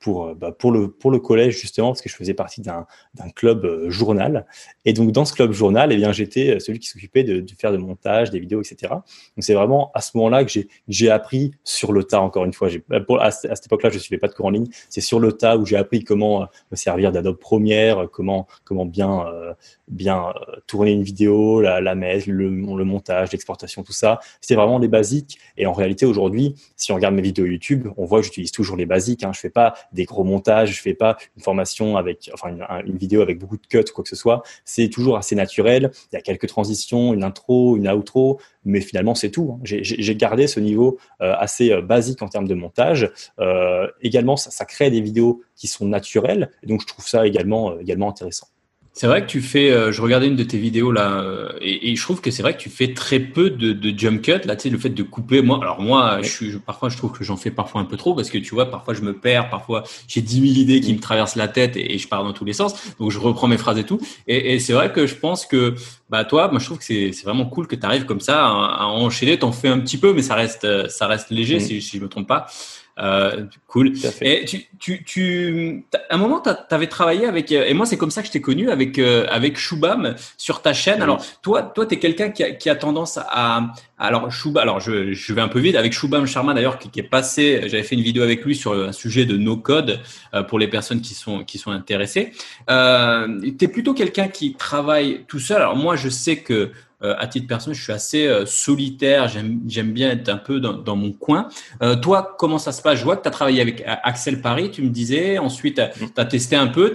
pour bah, pour le pour le collège justement parce que je faisais partie d'un d'un club journal. Et donc dans ce club journal, eh bien j'étais celui qui s'occupait de, de, faire de montage, des vidéos, etc. Donc c'est vraiment à ce moment-là que j'ai j'ai appris sur le tas. Encore une fois, à, à, cette époque-là, je suivais pas de cours en ligne. C'est sur le tas où j'ai appris comment me servir d'Adobe Premiere, comment comment bien bien tourner une vidéo, la, la mettre, le, montage, l'exportation, tout ça. C'était vraiment les basiques. Et en réalité, aujourd'hui, si on regarde mes vidéos YouTube, on voit que j'utilise toujours les basiques. Hein. Je fais pas des gros montages, je fais pas une formation avec, enfin, une, vidéo avec beaucoup de cuts quoi que ce soit. C'est toujours assez naturel. Il y a quelques transitions, une intro, une outro, mais finalement, c'est tout. Hein. J'ai gardé ce niveau euh, assez euh, basique en termes de montage. Euh, également, ça, crée des vidéos qui sont naturelles. Donc, je trouve ça également, également intéressant. C'est vrai que tu fais, euh, je regardais une de tes vidéos là, euh, et, et, je trouve que c'est vrai que tu fais très peu de, de jump cut. Là, tu sais, le fait de couper, moi, alors moi, je suis, parfois, je trouve que j'en fais parfois un peu trop parce que tu vois, parfois je me perds, parfois j'ai 10 000 idées qui me traversent la tête et, je pars dans tous les sens. Donc je reprends mes phrases et tout. Et, et c'est vrai que je pense que, bah toi, moi je trouve que c'est vraiment cool que tu arrives comme ça à, à enchaîner. T'en fais un petit peu, mais ça reste, ça reste léger si, si je me trompe pas. Euh, cool. Et tu, tu, tu, à un moment, tu avais travaillé avec, et moi, c'est comme ça que je t'ai connu avec, euh, avec Shubham sur ta chaîne. Alors, toi, toi, tu es quelqu'un qui a, qui a tendance à, alors, Shubham, alors je, je vais un peu vite avec Shubham Sharma d'ailleurs, qui, qui, est passé, j'avais fait une vidéo avec lui sur un sujet de no code euh, pour les personnes qui sont, qui sont intéressées. Euh, tu es plutôt quelqu'un qui travaille tout seul. Alors, moi, je sais que euh, à titre personnel, je suis assez euh, solitaire. J'aime bien être un peu dans, dans mon coin. Euh, toi, comment ça se passe? Je vois que tu as travaillé avec Axel Paris, tu me disais. Ensuite, tu as, testé un peu.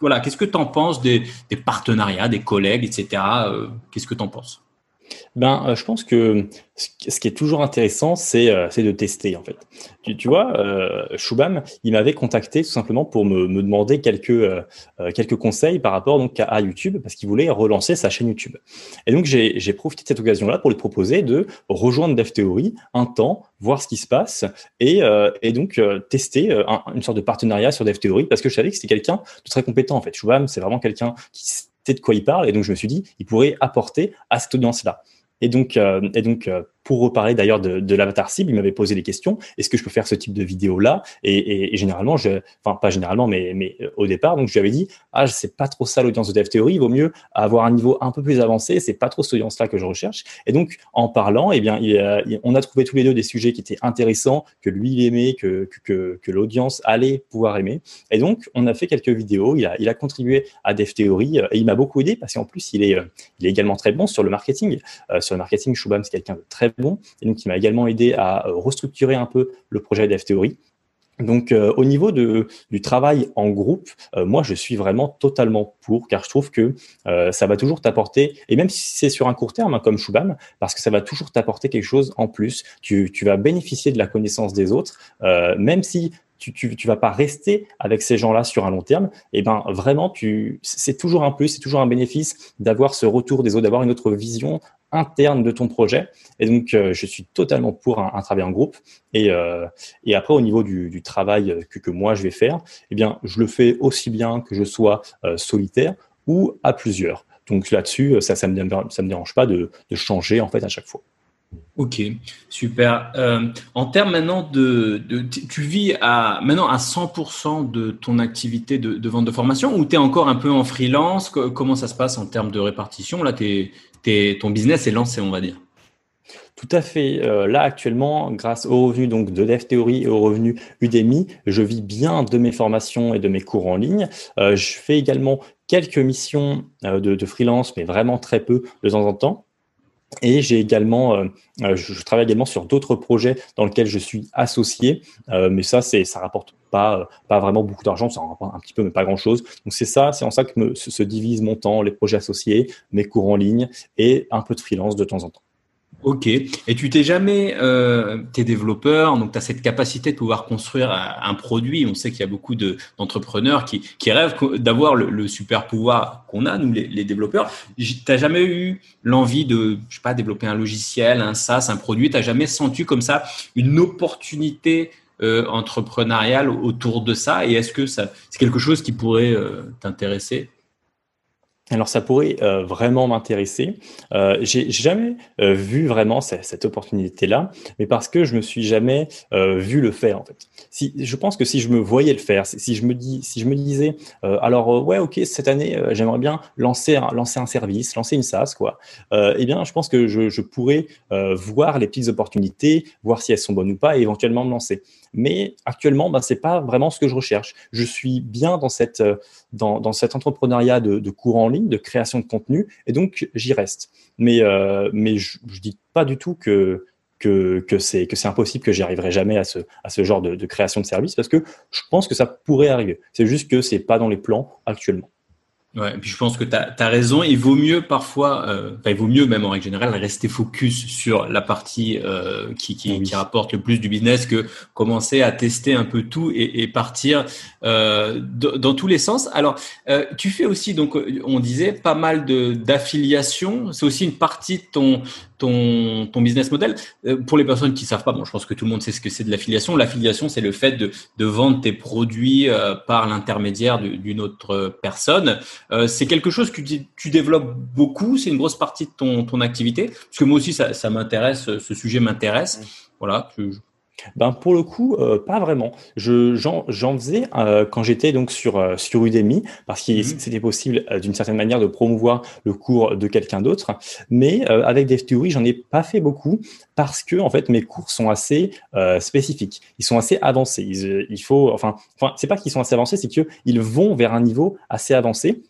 voilà, qu'est-ce que tu en penses des, des, partenariats, des collègues, etc. qu'est-ce que tu en penses? Ben, euh, je pense que ce qui est toujours intéressant, c'est euh, de tester en fait. Tu, vois, euh, Shubham, il m'avait contacté tout simplement pour me, me demander quelques euh, quelques conseils par rapport donc à, YouTube parce qu'il voulait relancer sa chaîne YouTube. Et donc j'ai profité de cette occasion-là pour lui proposer de rejoindre DevTheory un temps, voir ce qui se passe et, et donc tester une sorte de partenariat sur DevTheory parce que je savais que c'était quelqu'un de très compétent en fait. Shubham, c'est vraiment quelqu'un qui de quoi il parle. Et donc, je me suis dit, il pourrait apporter à cette audience-là. Et donc, euh, et donc euh, pour reparler d'ailleurs de, l'avatar cible, il m'avait posé des questions. Est-ce que je peux faire ce type de vidéo là et, généralement, je, enfin pas généralement, mais, euh, au départ, donc je lui avais dit ah c'est pas trop ça l'audience de Dev Theory, il vaut mieux avoir un niveau un peu plus avancé. C'est pas trop cette audience là que je recherche. Et donc en parlant, eh bien, il, on a trouvé tous les deux des sujets qui étaient intéressants, que lui il aimait, que l'audience allait pouvoir aimer. Et donc on a fait quelques vidéos. Il a contribué à Dev Theory et il m'a beaucoup aidé parce qu'en plus il est il est également très bon sur le marketing. sur le marketing, Shubham c'est quelqu'un de très bon, et donc qui m'a également aidé à euh, restructurer un peu le projet d'F-Theory. Donc euh, au niveau de, du travail en groupe, euh, moi je suis vraiment totalement pour, car je trouve que ça va toujours t'apporter, et même si c'est sur un court terme hein, comme Shubham, parce que ça va toujours t'apporter quelque chose en plus, tu, tu, vas bénéficier de la connaissance des autres, même si tu, tu, vas pas rester avec ces gens-là sur un long terme, et eh ben vraiment tu, c'est toujours un plus, c'est toujours un bénéfice d'avoir ce retour des autres, d'avoir une autre vision interne de ton projet. Et donc, euh, je suis totalement pour un, travail en groupe. Et, euh, et après, au niveau du, travail que, que, moi je vais faire, eh bien, je le fais aussi bien que je sois euh, solitaire ou à plusieurs. Donc là-dessus, ça, ça me dérange pas de, changer en fait à chaque fois. Ok, super. Euh, en termes maintenant de, tu vis à maintenant à 100% de ton activité de, vente de formation ou tu es encore un peu en freelance? Comment ça se passe en termes de répartition? Là, es, ton business est lancé, on va dire. Tout à fait. Euh, là, actuellement, grâce aux revenus donc, de Dev Theory et aux revenus Udemy, je vis bien de mes formations et de mes cours en ligne. Euh, je fais également quelques missions euh, de, freelance, mais vraiment très peu de temps en temps. Et j'ai également, je, travaille également sur d'autres projets dans lesquels je suis associé, mais ça, ça rapporte pas, vraiment beaucoup d'argent, ça en un petit peu, mais pas grand chose. Donc c'est ça, c'est en ça que se divise mon temps, les projets associés, mes cours en ligne et un peu de freelance de temps en temps. Ok. Et tu t'es jamais, euh, t'es développeur, donc tu as cette capacité de pouvoir construire un produit. On sait qu'il y a beaucoup de, d'entrepreneurs qui, qui rêvent d'avoir le, super pouvoir qu'on a, nous les, les développeurs. T'as jamais eu l'envie de, je sais pas, développer un logiciel, un SaaS, un produit? T'as jamais senti comme ça une opportunité euh, entrepreneuriale autour de ça Et est-ce que c'est quelque chose qui pourrait euh, t'intéresser? Alors ça pourrait euh, vraiment m'intéresser. Euh, j'ai jamais euh, vu vraiment cette, opportunité-là, mais parce que je me suis jamais vu le faire en fait. Si, je pense que si je me voyais le faire, si je me dis, si je me disais, alors ouais, ok, cette année, j'aimerais bien lancer un, lancer un service, lancer une SaaS, quoi. eh bien, je pense que je pourrais voir les petites opportunités, voir si elles sont bonnes ou pas, et éventuellement me lancer. Mais actuellement, ben, c'est pas vraiment ce que je recherche. Je suis bien dans dans cet entrepreneuriat de, cours en ligne, de création de contenu, et donc j'y reste. Mais, euh, je, je dis pas du tout que c'est impossible que j'y arriverai jamais à ce à ce genre de, de création de service parce que je pense que ça pourrait arriver. C'est juste que c'est pas dans les plans actuellement. Ouais, et puis je pense que tu as, raison. Il vaut mieux parfois, euh, enfin, il vaut mieux même en règle générale, rester focus sur la partie euh, qui, qui, qui, rapporte le plus du business que commencer à tester un peu tout et, et partir euh, dans tous les sens. Alors, euh, tu fais aussi, donc on disait, pas mal de d'affiliation. C'est aussi une partie de ton, ton, ton business model. Euh, pour les personnes qui savent pas, bon, je pense que tout le monde sait ce que c'est de l'affiliation. L'affiliation, c'est le fait de, de vendre tes produits euh, par l'intermédiaire d'une autre personne. Euh, c'est quelque chose que tu, tu développes beaucoup. C'est une grosse partie de ton, ton activité. Parce que moi aussi, ça, ça m'intéresse. Ce sujet m'intéresse. Voilà. Je, ben pour le coup, euh, pas vraiment. Je j'en faisais euh, quand j'étais donc sur euh, sur Udemy parce que mmh c'était possible d'une certaine manière de promouvoir le cours de quelqu'un d'autre. Mais avec DevTheory, j'en ai pas fait beaucoup parce que en fait mes cours sont assez spécifiques. Ils sont assez avancés. Ils, il faut enfin enfin c'est pas qu'ils sont assez avancés, c'est que ils vont vers un niveau assez avancé.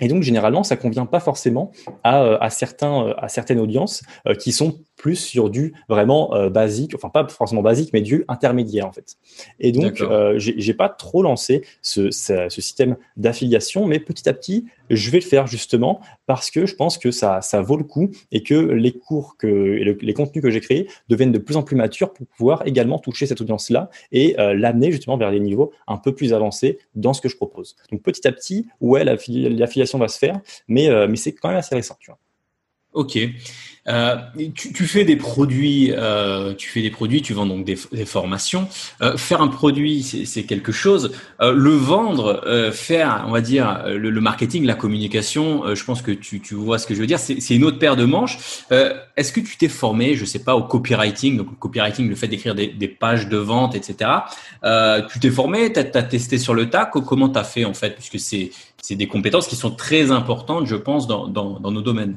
Et donc, généralement, ça convient pas forcément à, à, certains, à certaines audiences qui sont plus sur du vraiment euh, basique, enfin pas forcément basique, mais du intermédiaire en fait. Et donc, euh, j'ai pas trop lancé ce, ce, ce système d'affiliation, mais petit à petit, je vais le faire justement parce que je pense que ça, ça vaut le coup et que les cours que, et les contenus que j'ai créés deviennent de plus en plus matures pour pouvoir également toucher cette audience-là et euh, l'amener justement vers des niveaux un peu plus avancés dans ce que je propose. Donc petit à petit, ouais, l'affiliation va se faire, mais, euh, mais c'est quand même assez récent, tu vois. Ok. Euh, tu, tu, fais des produits, euh, tu fais des produits, tu vends donc des, des formations. Euh, faire un produit, c'est quelque chose. Euh, le vendre, euh, faire, on va dire, le, le marketing, la communication, je pense que tu, tu, vois ce que je veux dire. C'est une autre paire de manches. Est-ce que tu t'es formé, je sais pas, au copywriting, donc le copywriting, le fait d'écrire des, des, pages de vente, etc. tu t'es formé, tu as, testé sur le tas. Comment tu as fait en fait, puisque c'est des compétences qui sont très importantes, je pense, dans, dans, dans nos domaines.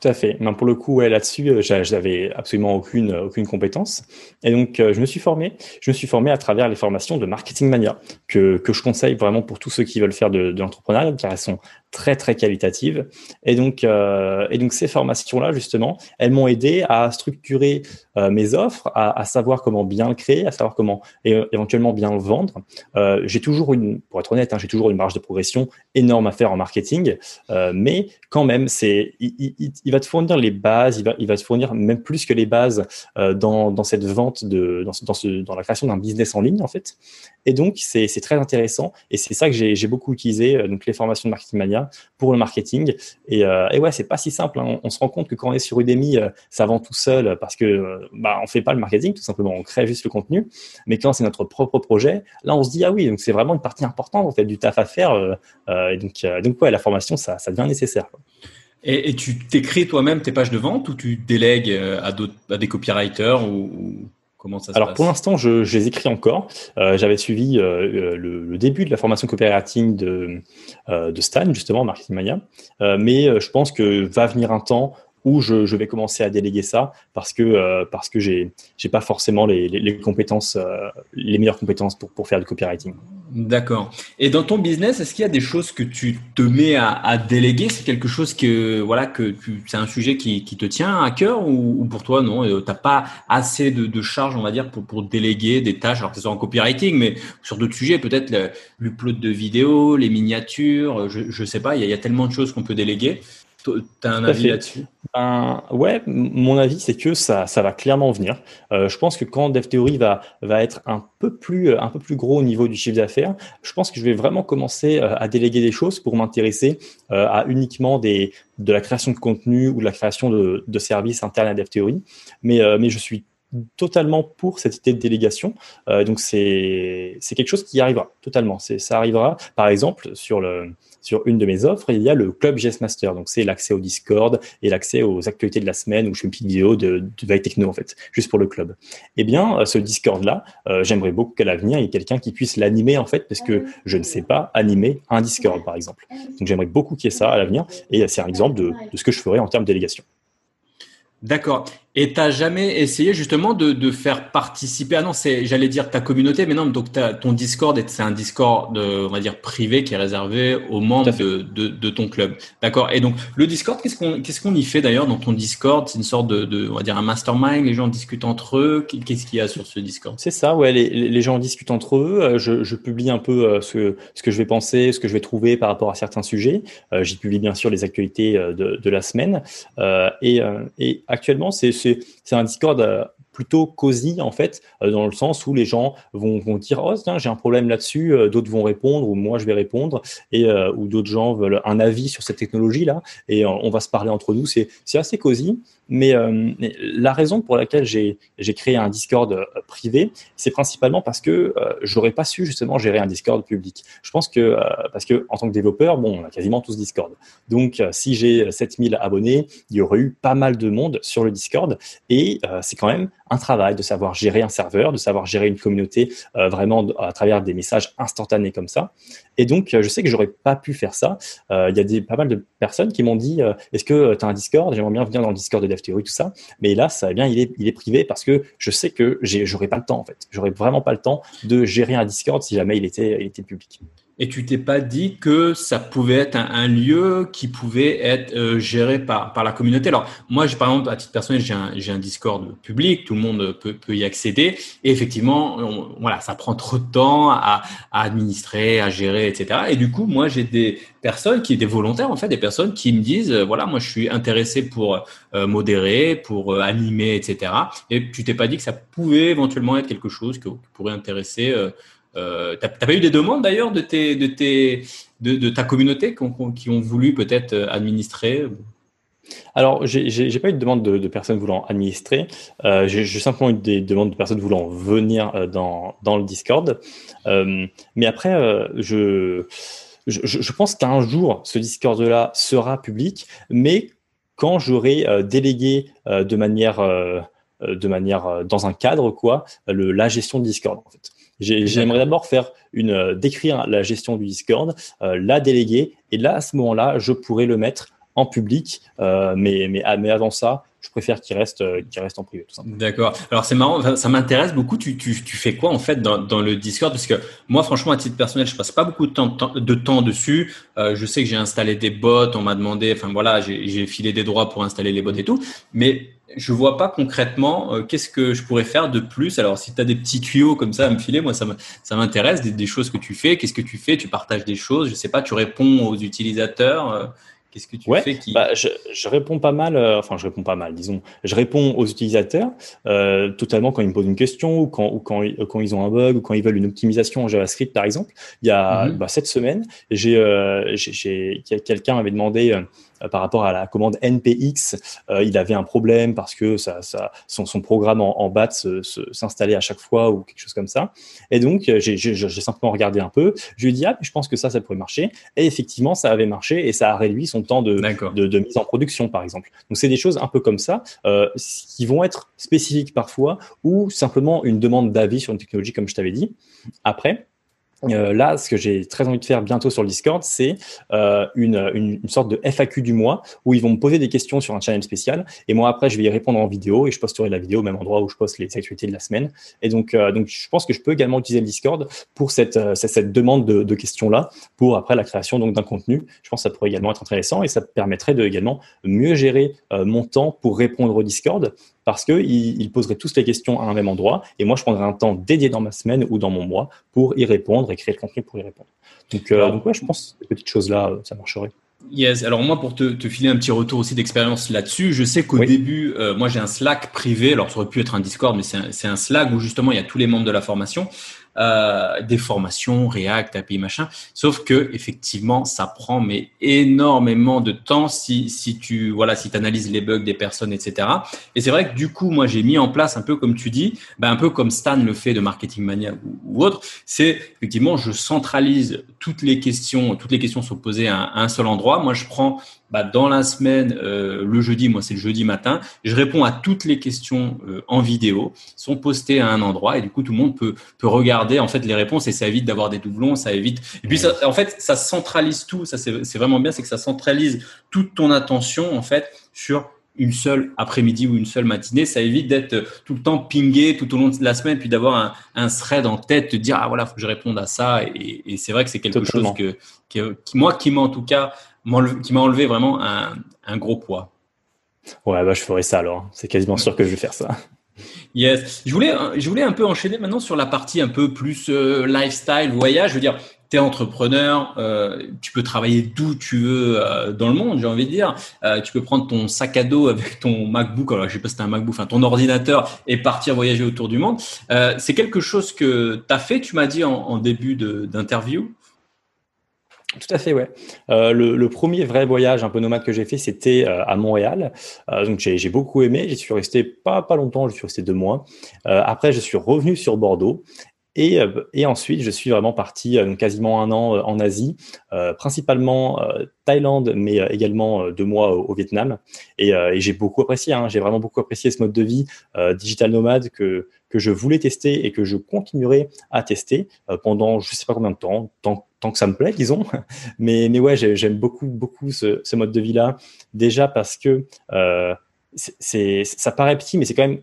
Tout à fait. Mais pour le coup, ouais, là-dessus, euh, j'avais absolument aucune aucune compétence. Et donc, euh, je me suis formé. Je me suis formé à travers les formations de Marketing Mania que que je conseille vraiment pour tous ceux qui veulent faire de, l'entrepreneuriat, car elles sont très très qualitatives. Et donc euh, et donc ces formations-là, justement, elles m'ont aidé à structurer mes offres, à, savoir comment bien le créer, à savoir comment éventuellement bien le vendre. J'ai toujours une, pour être honnête, hein, j'ai toujours une marge de progression énorme à faire en marketing, mais quand même, c'est va te fournir les bases, il va, il va te fournir même plus que les bases euh, dans, dans cette vente, de, dans, dans, ce, dans la création d'un business en ligne, en fait. Et donc, c'est très intéressant. Et c'est ça que j'ai beaucoup utilisé, euh, donc les formations de Marketing Mania pour le marketing. Et, euh, et ouais, c'est pas si simple. Hein. On, se rend compte que quand on est sur Udemy, euh, ça vend tout seul parce que bah, on fait pas le marketing, tout simplement. On crée juste le contenu. Mais quand c'est notre propre projet, là, on se dit, ah oui, donc c'est vraiment une partie importante, en fait, du taf à faire. et donc, donc, ouais, la formation, ça, ça devient nécessaire. Et, et, tu t'écris toi-même tes pages de vente ou tu délègues euh, à, à des copywriters ou, ou, comment ça se Alors passe? pour l'instant, je, je, les écris encore. Euh, J'avais suivi euh, le, le, début de la formation copywriting de, euh, de Stan, justement, Marketing Mania. Mais je pense que va venir un temps où je, vais commencer à déléguer ça parce que euh, parce que j'ai j'ai pas forcément les, compétences euh, les meilleures compétences pour pour faire du copywriting. D'accord. Et dans ton business, est-ce qu'il y a des choses que tu te mets à, déléguer? C'est quelque chose que voilà que c'est un sujet qui, te tient à cœur ou, ou pour toi non? Euh, T'as pas assez de, de charge on va dire pour déléguer des tâches? Alors que ce soit en copywriting mais sur d'autres sujets peut-être l'upload de vidéos, les miniatures, je je sais pas. Il y a tellement de choses qu'on peut déléguer. Tu as un avis là-dessus? Ben, Ouais, mon avis, c'est que ça, ça va clairement venir. Euh, je pense que quand DevTheory va, va être un peu, plus, un peu plus gros au niveau du chiffre d'affaires, je pense que je vais vraiment commencer euh, à déléguer des choses pour m'intéresser euh, à uniquement des, de la création de contenu ou de la création de, de services internes à DevTheory. Mais, euh, mais je suis totalement pour cette idée de délégation. Euh, donc c'est quelque chose qui arrivera totalement. Ça arrivera, par exemple, sur, le, sur une de mes offres, il y a le club GS Master. Donc c'est l'accès au Discord et l'accès aux actualités de la semaine où je fais une petite vidéo de, de veille techno en fait, juste pour le club. Eh bien, euh, ce Discord-là, euh, j'aimerais beaucoup qu'à l'avenir, il y ait quelqu'un qui puisse l'animer en fait, parce que je ne sais pas animer un Discord par exemple. Donc j'aimerais beaucoup qu'il y ait ça à l'avenir et c'est un exemple de, de ce que je ferais en termes de délégation. D'accord. Et t'as jamais essayé justement de, de faire participer Ah non, c'est j'allais dire ta communauté, mais non. Donc ton Discord, c'est un Discord, on va dire privé, qui est réservé aux membres de, de, de, ton club. D'accord. Et donc le Discord, qu'est-ce qu'on qu'est-ce qu'on y fait d'ailleurs dans ton Discord? C'est une sorte de, de, on va dire un mastermind. Les gens discutent entre eux? Qu'est-ce qu'il y a sur ce Discord? C'est ça. Ouais, les, les gens discutent entre eux. Euh, je, je publie un peu euh, ce ce que je vais penser, ce que je vais trouver par rapport à certains sujets. Euh, j'y publie bien sûr les actualités de, de la semaine. et, et actuellement, c'est c'est un Discord euh, plutôt cosy en fait, euh, dans le sens où les gens vont, dire oh j'ai un problème là-dessus, euh, d'autres vont répondre ou moi je vais répondre et ou d'autres gens veulent un avis sur cette technologie là et on va se parler entre nous. C'est assez cosy. Mais la raison pour laquelle j'ai créé un Discord privé, c'est principalement parce que j'aurais pas su justement gérer un Discord public. Je pense que parce que en tant que développeur, bon, on a quasiment tous Discord. Donc si j'ai 7000 abonnés, il y aurait eu pas mal de monde sur le Discord et c'est quand même un travail de savoir gérer un serveur, de savoir gérer une communauté euh, vraiment à travers des messages instantanés comme ça. Et donc, euh, je sais que j'aurais pas pu faire ça. Euh, il y a pas mal de personnes qui m'ont dit Est-ce que tu as un Discord? J'aimerais bien venir dans le Discord de DevTheory, tout ça. Mais là, ça bien, il est, il est privé parce que je sais que j'aurais pas le temps en fait. J'aurais vraiment pas le temps de gérer un Discord si jamais il était, il était public et tu t'es pas dit que ça pouvait être un, lieu qui pouvait être euh, géré par, par la communauté. Alors moi, j'ai par exemple à titre personnel, j'ai un, j'ai un Discord public, tout le monde peut, peut y accéder, et effectivement, voilà, ça prend trop de temps à, à, administrer, à gérer, etc. Et du coup, moi, j'ai des personnes qui, des volontaires en fait, des personnes qui me disent, euh, voilà, moi, je suis intéressé pour euh, modérer, pour animer, etc. Et tu t'es pas dit que ça pouvait éventuellement être quelque chose qui pourrait intéresser euh, T'as pas eu des demandes d'ailleurs de, tes, de, tes, de, ta communauté qui ont, voulu peut-être euh, administrer alors, j'ai pas eu de demande de, personnes voulant administrer. Euh, j'ai simplement eu des demandes de personnes voulant venir euh, dans, dans le Discord. Mais après, je, je, pense qu'un jour, ce Discord-là sera public, mais quand j'aurai délégué de manière, de manière dans un cadre, quoi, la gestion de Discord, en fait. J'aimerais d'abord faire une euh, décrire la gestion du Discord, euh, la déléguer, et là à ce moment-là, je pourrais le mettre en public, euh, mais, ah, mais avant ça, je préfère qu'il reste, qu'il reste en privé. D'accord. Alors c'est marrant, ça m'intéresse beaucoup. Tu, tu, tu, fais quoi en fait dans, dans, le Discord? Parce que moi, franchement, à titre personnel, je passe pas beaucoup de temps, de temps dessus. Euh, je sais que j'ai installé des bots. On m'a demandé, enfin voilà, j'ai filé des droits pour installer les bots et tout. Mais je vois pas concrètement euh, qu'est-ce que je pourrais faire de plus? Alors, si tu as des petits tuyaux comme ça à me filer, moi, ça m'intéresse, des, choses que tu fais. Qu'est-ce que tu fais? Tu partages des choses, je sais pas, tu réponds aux utilisateurs. Euh, qu'est-ce que tu fais qui... bah, je, je, réponds pas mal, euh, enfin, je réponds pas mal, disons. Je réponds aux utilisateurs euh, totalement quand ils me posent une question ou quand, ou quand, quand ils ont un bug ou quand ils veulent une optimisation en JavaScript, par exemple. Il y a mm-hmm. bah, cette semaine, j'ai euh, quelqu'un m'avait demandé euh, par rapport à la commande npx, euh, il avait un problème parce que ça, ça, son, son programme en, en BAT s'installait à chaque fois ou quelque chose comme ça. Et donc, euh, j'ai simplement regardé un peu. Je lui ai dit, ah, je pense que ça, ça pourrait marcher. Et effectivement, ça avait marché et ça a réduit son temps de, de, de, mise en production, par exemple. Donc, c'est des choses un peu comme ça euh, qui vont être spécifiques parfois ou simplement une demande d'avis sur une technologie, comme je t'avais dit. Après, euh, là, ce que j'ai très envie de faire bientôt sur le Discord, c'est euh, une, une, une, sorte de FAQ du mois où ils vont me poser des questions sur un channel spécial et moi après je vais y répondre en vidéo et je posterai la vidéo au même endroit où je poste les actualités de la semaine. Et donc, euh, donc je pense que je peux également utiliser le Discord pour cette, euh, cette demande de, de questions là pour après la création donc d'un contenu. Je pense que ça pourrait également être intéressant et ça permettrait de également mieux gérer euh, mon temps pour répondre au Discord parce qu'ils ils poseraient tous les questions à un même endroit et moi je prendrais un temps dédié dans ma semaine ou dans mon mois pour y répondre et créer le contenu pour y répondre. Donc, euh, donc ouais, je pense que ces petites choses-là, ça marcherait. Yes. Alors moi, pour te, te filer un petit retour aussi d'expérience là-dessus, je sais qu'au début, euh, moi j'ai un Slack privé. Alors ça aurait pu être un Discord, mais c'est un, un, Slack où justement il y a tous les membres de la formation. Euh, des formations, React, API, machin. Sauf que effectivement, ça prend mais énormément de temps si si tu voilà si analyses les bugs des personnes, etc. Et c'est vrai que du coup, moi, j'ai mis en place un peu comme tu dis, ben, un peu comme Stan le fait de Marketing Mania ou, autre. C'est effectivement, je centralise toutes les questions, toutes les questions sont posées à un, seul endroit. Moi, je prends bah, dans la semaine, euh, le jeudi, moi c'est le jeudi matin, je réponds à toutes les questions euh, en vidéo, sont postées à un endroit et du coup tout le monde peut peut regarder en fait les réponses et ça évite d'avoir des doublons, ça évite. Et puis ça, en fait, ça centralise tout. Ça c'est vraiment bien, c'est que ça centralise toute ton attention en fait sur une seule après-midi ou une seule matinée, ça évite d'être tout le temps pingé tout au long de la semaine, puis d'avoir un, un, thread en tête, de dire ah voilà, faut que je réponde à ça. Et, et c'est vrai que c'est quelque chose que, que, moi, qui m'a en tout cas, qui m'a enlevé vraiment un, un, gros poids. Ouais, bah je ferai ça alors. C'est quasiment sûr que je vais faire ça. Yes. Je voulais, je voulais un peu enchaîner maintenant sur la partie un peu plus euh, lifestyle, voyage. Je veux dire, tu es entrepreneur, euh, tu peux travailler d'où tu veux euh, dans le monde, j'ai envie de dire. Euh, tu peux prendre ton sac à dos avec ton MacBook, alors je sais pas si c'est un MacBook, enfin ton ordinateur et partir voyager autour du monde. c'est quelque chose que tu as fait, tu m'as dit en, en début d'interview? Tout à fait, ouais. le, le, premier vrai voyage un peu nomade que j'ai fait, c'était à Montréal. donc j'ai beaucoup aimé. J'y suis resté pas pas longtemps. Je suis resté deux mois. après, je suis revenu sur Bordeaux et, euh, et, ensuite, je suis vraiment parti euh, quasiment un an euh, en Asie, principalement Thaïlande, mais également deux mois au, Vietnam. Et, et j'ai beaucoup apprécié. Hein, j'ai vraiment beaucoup apprécié ce mode de vie digital nomade que que je voulais tester et que je continuerai à tester pendant je sais pas combien de temps, tant, tant que ça me plaît, disons. Mais mais ouais, j'aime beaucoup beaucoup ce, ce, mode de vie là. Déjà parce que c'est ça paraît petit, mais c'est quand même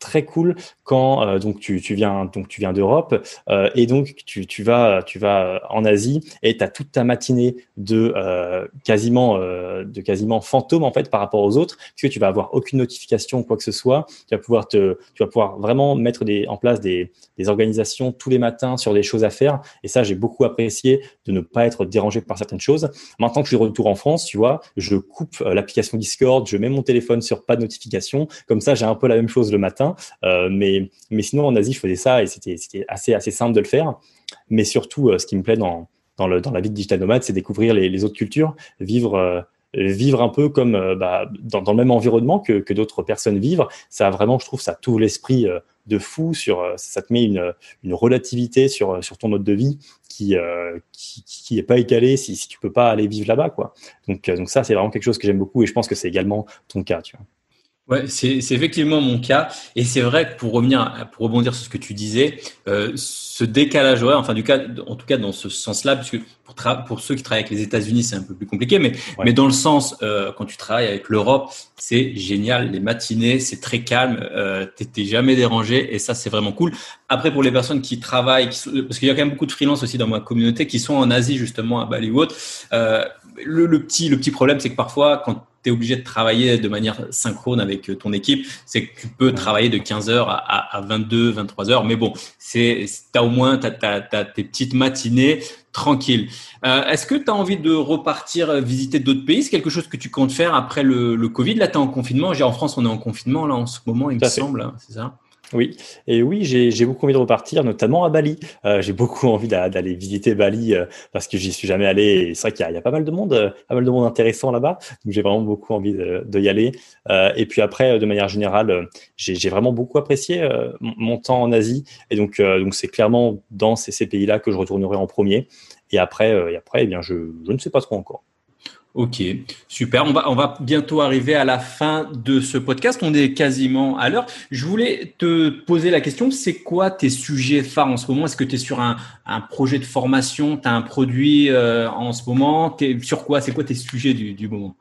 très cool quand euh, donc tu, tu, viens donc tu viens d'Europe euh, et donc tu, tu vas tu vas en Asie et tu as toute ta matinée de euh, quasiment de quasiment fantôme en fait par rapport aux autres puisque tu vas avoir aucune notification quoi que ce soit. Tu vas pouvoir te tu vas pouvoir vraiment mettre des en place des, des organisations tous les matins sur des choses à faire. Et ça j'ai beaucoup apprécié de ne pas être dérangé par certaines choses. Maintenant que je suis de retour en France tu vois je coupe l'application Discord je mets mon téléphone sur pas de notification. Comme ça j'ai un peu la même chose le matin euh, mais, mais sinon, en Asie, je faisais ça et c'était assez, simple de le faire. Mais surtout, euh, ce qui me plaît dans, la vie de digital nomade, c'est découvrir les, autres cultures, vivre euh, vivre un peu comme bah, dans, le même environnement que, d'autres personnes vivent. Ça vraiment, je trouve, ça tout l'esprit de fou ça te met une, relativité sur, ton mode de vie qui, qui, qui est pas égalé si, si tu peux pas aller vivre là-bas. Donc, ça, c'est vraiment quelque chose que j'aime beaucoup et je pense que c'est également ton cas. Ouais, c'est effectivement mon cas. Et c'est vrai que pour revenir, pour rebondir sur ce que tu disais, euh, ce décalage horaire, enfin du cas, en tout cas dans ce sens-là, puisque pour, pour ceux qui travaillent avec les États-Unis, c'est un peu plus compliqué, mais mais dans le sens euh, quand tu travailles avec l'Europe, c'est génial. Les matinées, c'est très calme, euh, t'es jamais dérangé, et ça c'est vraiment cool. Après pour les personnes qui travaillent, parce qu'il y a quand même beaucoup de freelance aussi dans ma communauté qui sont en Asie justement à Bali ou autre. Euh, le, le, petit le petit problème, c'est que parfois quand tu es obligé de travailler de manière synchrone avec ton équipe, c'est que tu peux travailler de 15h à, à 22, 23h. Mais bon, c'est as au moins tes petites matinées tranquilles. Euh, est-ce que tu as envie de repartir visiter d'autres pays? C'est quelque chose que tu comptes faire après le, le Covid? Là, tu es en confinement. J'ai en France, on est en confinement là en ce moment, il me semble. Hein, c'est ça? Oui, et oui, j'ai beaucoup envie de repartir, notamment à Bali. Euh, j'ai beaucoup envie d'aller visiter Bali euh, parce que j'y suis jamais allé. C'est vrai qu'il y, y, a pas mal de monde, euh, pas mal de monde intéressant là-bas. Donc j'ai vraiment beaucoup envie de, de y aller. Euh, et puis après, de manière générale, j'ai vraiment beaucoup apprécié mon temps en Asie. Et donc, donc c'est clairement dans ces, ces pays-là que je retournerai en premier. Et après, et après, eh bien, je, je ne sais pas trop encore. Ok, super. On va, on va bientôt arriver à la fin de ce podcast. On est quasiment à l'heure. Je voulais te poser la question, c'est quoi tes sujets phares en ce moment? Est-ce que tu es sur un, un, projet de formation? Tu as un produit euh, en ce moment? Es Sur quoi? C'est quoi tes sujets du, du moment?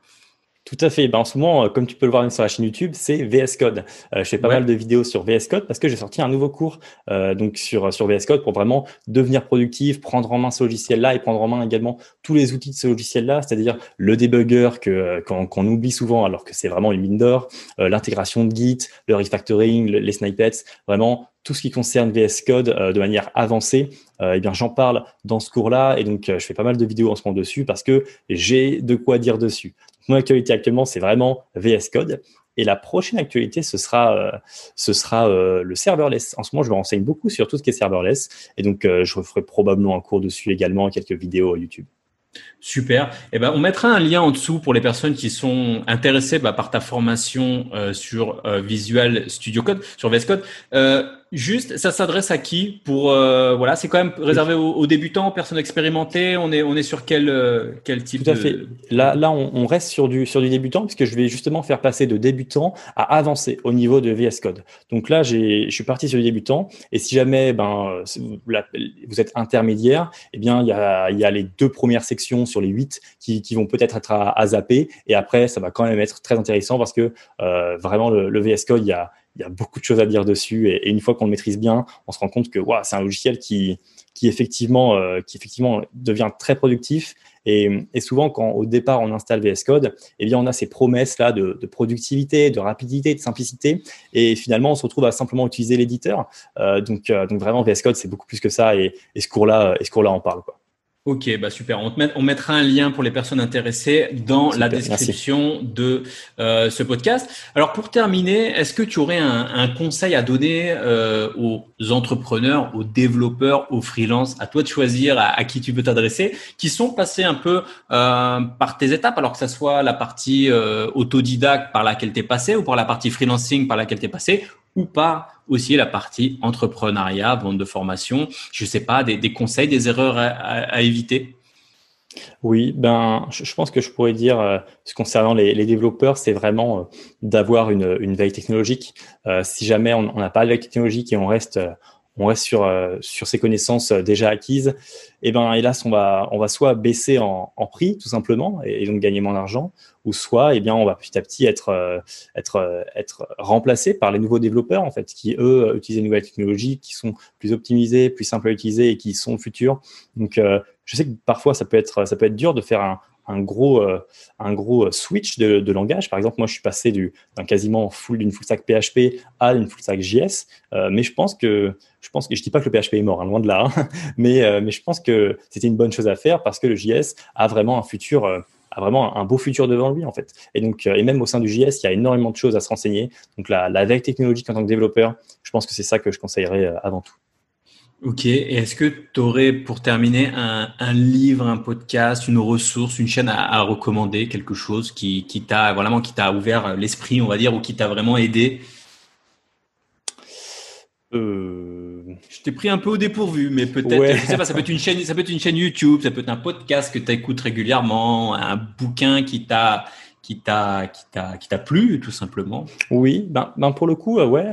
Tout à fait. Ben, en ce moment, euh, comme tu peux le voir sur la chaîne YouTube, c'est VS Code. Euh, je fais pas mal de vidéos sur VS Code parce que j'ai sorti un nouveau cours euh, donc sur sur VS Code pour vraiment devenir productif, prendre en main ce logiciel-là et prendre en main également tous les outils de ce logiciel-là, c'est-à-dire le debugger que qu'on oublie souvent alors que c'est vraiment une mine d'or, l'intégration de Git, le refactoring, les snippets, vraiment tout ce qui concerne VS Code de manière avancée, eh bien j'en parle dans ce cours-là et donc je fais pas mal de vidéos en ce moment dessus parce que j'ai de quoi dire dessus mon actualité actuellement, c'est vraiment VS Code. Et la prochaine actualité, ce sera, ce sera le serverless. En ce moment, je me renseigne beaucoup sur tout ce qui est serverless. Et donc, je ferai probablement un cours dessus également, quelques vidéos YouTube. Super. Eh ben, on mettra un lien en dessous pour les personnes qui sont intéressées bah, par ta formation euh, sur euh, Visual Studio Code, sur VS Code. Euh, juste, ça s'adresse à qui Pour euh, voilà, c'est quand même réservé aux, débutants, aux personnes expérimentées. On est on est sur quel quel type Tout à fait. Là là, on, on, reste sur du sur du débutant puisque je vais justement faire passer de débutant à avancé au niveau de VS Code. Donc là, j'ai je suis parti sur du débutant et si jamais ben vous êtes intermédiaire, eh bien il y a il y a les deux premières sections sur les 8 qui, vont peut-être être à, zapper. Et après, ça va quand même être très intéressant parce que euh, vraiment, le, VS Code, il y a, beaucoup de choses à dire dessus. Et, une fois qu'on le maîtrise bien, on se rend compte que c'est un logiciel qui, qui, effectivement, euh, qui effectivement devient très productif. Et, souvent, quand au départ on installe VS Code, eh bien, on a ces promesses-là de, productivité, de rapidité, de simplicité. Et finalement, on se retrouve à simplement utiliser l'éditeur. Euh, donc, donc, vraiment, VS Code, c'est beaucoup plus que ça. Et, ce cours-là, ce cours-là en parle. Ok, bah super. On, on, mettra un lien pour les personnes intéressées dans la description de euh, ce podcast. Alors pour terminer, est-ce que tu aurais un, conseil à donner euh, aux entrepreneurs, aux développeurs, aux freelances, à toi de choisir à, qui tu veux t'adresser, qui sont passés un peu euh, par tes étapes, alors que ça soit la partie autodidacte par laquelle tu es passé ou par la partie freelancing par laquelle tu es passé, ou pas aussi la partie entrepreneuriat, vente de formation, je sais pas, des, conseils, des erreurs à, éviter? Oui, ben, je pense que je pourrais dire, euh, concernant les, développeurs, c'est vraiment euh, d'avoir une, veille technologique. Euh, si jamais on n'a pas de veille technologique et on reste on reste sur, euh, sur ces connaissances euh, déjà acquises, et eh ben hélas, on va, on va soit baisser en, prix, tout simplement, et, donc gagner moins d'argent, ou soit, eh bien, on va petit à petit être, euh, être, être remplacé par les nouveaux développeurs, en fait, qui, eux, utilisent les nouvelles technologies, qui sont plus optimisées, plus simples à utiliser et qui sont futures. Donc, je sais que parfois, ça peut être, ça peut être dur de faire un, un gros, euh, un gros switch de, langage. Par exemple, moi, je suis passé d'un quasiment full d'une full stack PHP à une full stack JS, euh, mais je pense que je pense que je dis pas que le PHP est mort, hein, loin de là, hein. mais euh, mais je pense que c'était une bonne chose à faire parce que le JS a vraiment un futur a vraiment un beau futur devant lui en fait. Et donc et même au sein du JS, il y a énormément de choses à se renseigner. Donc la, la veille technologique en tant que développeur, je pense que c'est ça que je conseillerais avant tout. Ok, et est-ce que tu aurais pour terminer un, un, livre, un podcast, une ressource, une chaîne à, à recommander, quelque chose qui, qui t'a vraiment qui t'a ouvert l'esprit, on va dire, ou qui t'a vraiment aidé? Euh... Je t'ai pris un peu au dépourvu, mais peut-être, je sais pas, ça peut être une chaîne, ça peut être une chaîne YouTube, ça peut être un podcast que tu écoutes régulièrement, un bouquin qui t'a qui t'a qui t'a qui t'a plu tout simplement Oui, ben, ben pour le coup, euh, ouais.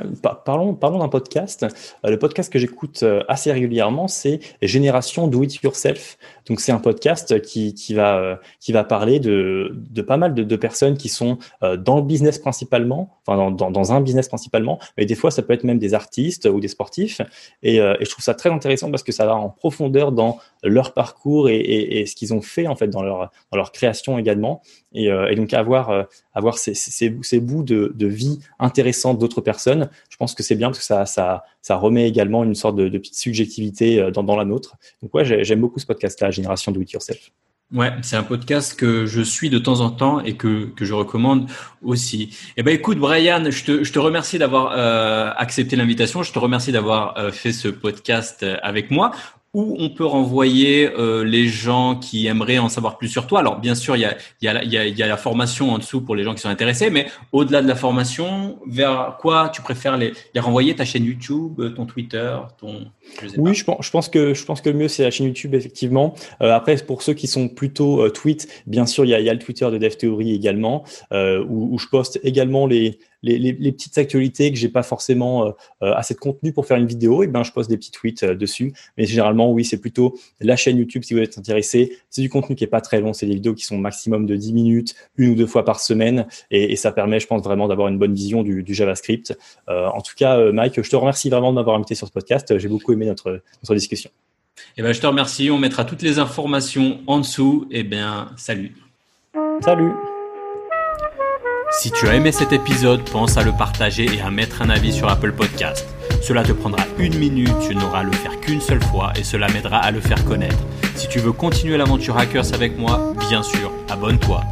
parlons parlons d'un podcast. Euh, le podcast que j'écoute euh, assez régulièrement, c'est Génération Do It Yourself. Donc c'est un podcast qui qui va qui va parler de de pas mal de, personnes qui sont dans le business principalement, enfin dans, dans, un business principalement, mais des fois ça peut être même des artistes ou des sportifs. Et, je trouve ça très intéressant parce que ça va en profondeur dans leur parcours et, et, et ce qu'ils ont fait en fait dans leur dans leur création également. Et, et donc avoir, euh, avoir ces, ces, bouts de, de, vie intéressants d'autres personnes, je pense que c'est bien parce que ça, ça, ça remet également une sorte de, petite subjectivité euh, dans, dans la nôtre. Donc ouais, j'aime beaucoup ce podcast-là, Génération Do It Yourself. Ouais, c'est un podcast que je suis de temps en temps et que, que je recommande aussi. Eh ben, écoute, Brian, je te, je te remercie d'avoir euh, accepté l'invitation. Je te remercie d'avoir fait ce podcast avec moi où on peut renvoyer euh, les gens qui aimeraient en savoir plus sur toi. Alors bien sûr, il y a, y, a, y, a, y a, la formation en dessous pour les gens qui sont intéressés, mais au-delà de la formation, vers quoi tu préfères les, les renvoyer Ta chaîne YouTube, ton Twitter, ton oui, je pense, je pense, que je pense que le mieux c'est la chaîne YouTube effectivement. Euh, après, pour ceux qui sont plutôt euh, tweet, bien sûr, il y a, y a, le Twitter de DevTheory également, euh, où, où, je poste également les, les, les, les petites actualités que j'ai pas forcément euh, euh, assez de contenu pour faire une vidéo. Et ben, je poste des petits tweets dessus. Mais généralement, oui, c'est plutôt la chaîne YouTube si vous êtes intéressé. C'est du contenu qui est pas très long. C'est des vidéos qui sont maximum de 10 minutes, une ou deux fois par semaine, et, et ça permet, je pense, vraiment d'avoir une bonne vision du, du JavaScript. en tout cas, Mike, je te remercie vraiment de m'avoir invité sur ce podcast. J'ai beaucoup notre, notre discussion. Eh ben, je te remercie. On mettra toutes les informations en dessous. Eh bien, salut. Salut. Si tu as aimé cet épisode, pense à le partager et à mettre un avis sur Apple Podcast. Cela te prendra une minute, tu n'auras à le faire qu'une seule fois et cela m'aidera à le faire connaître. Si tu veux continuer l'aventure Hackers avec moi, bien sûr, abonne-toi.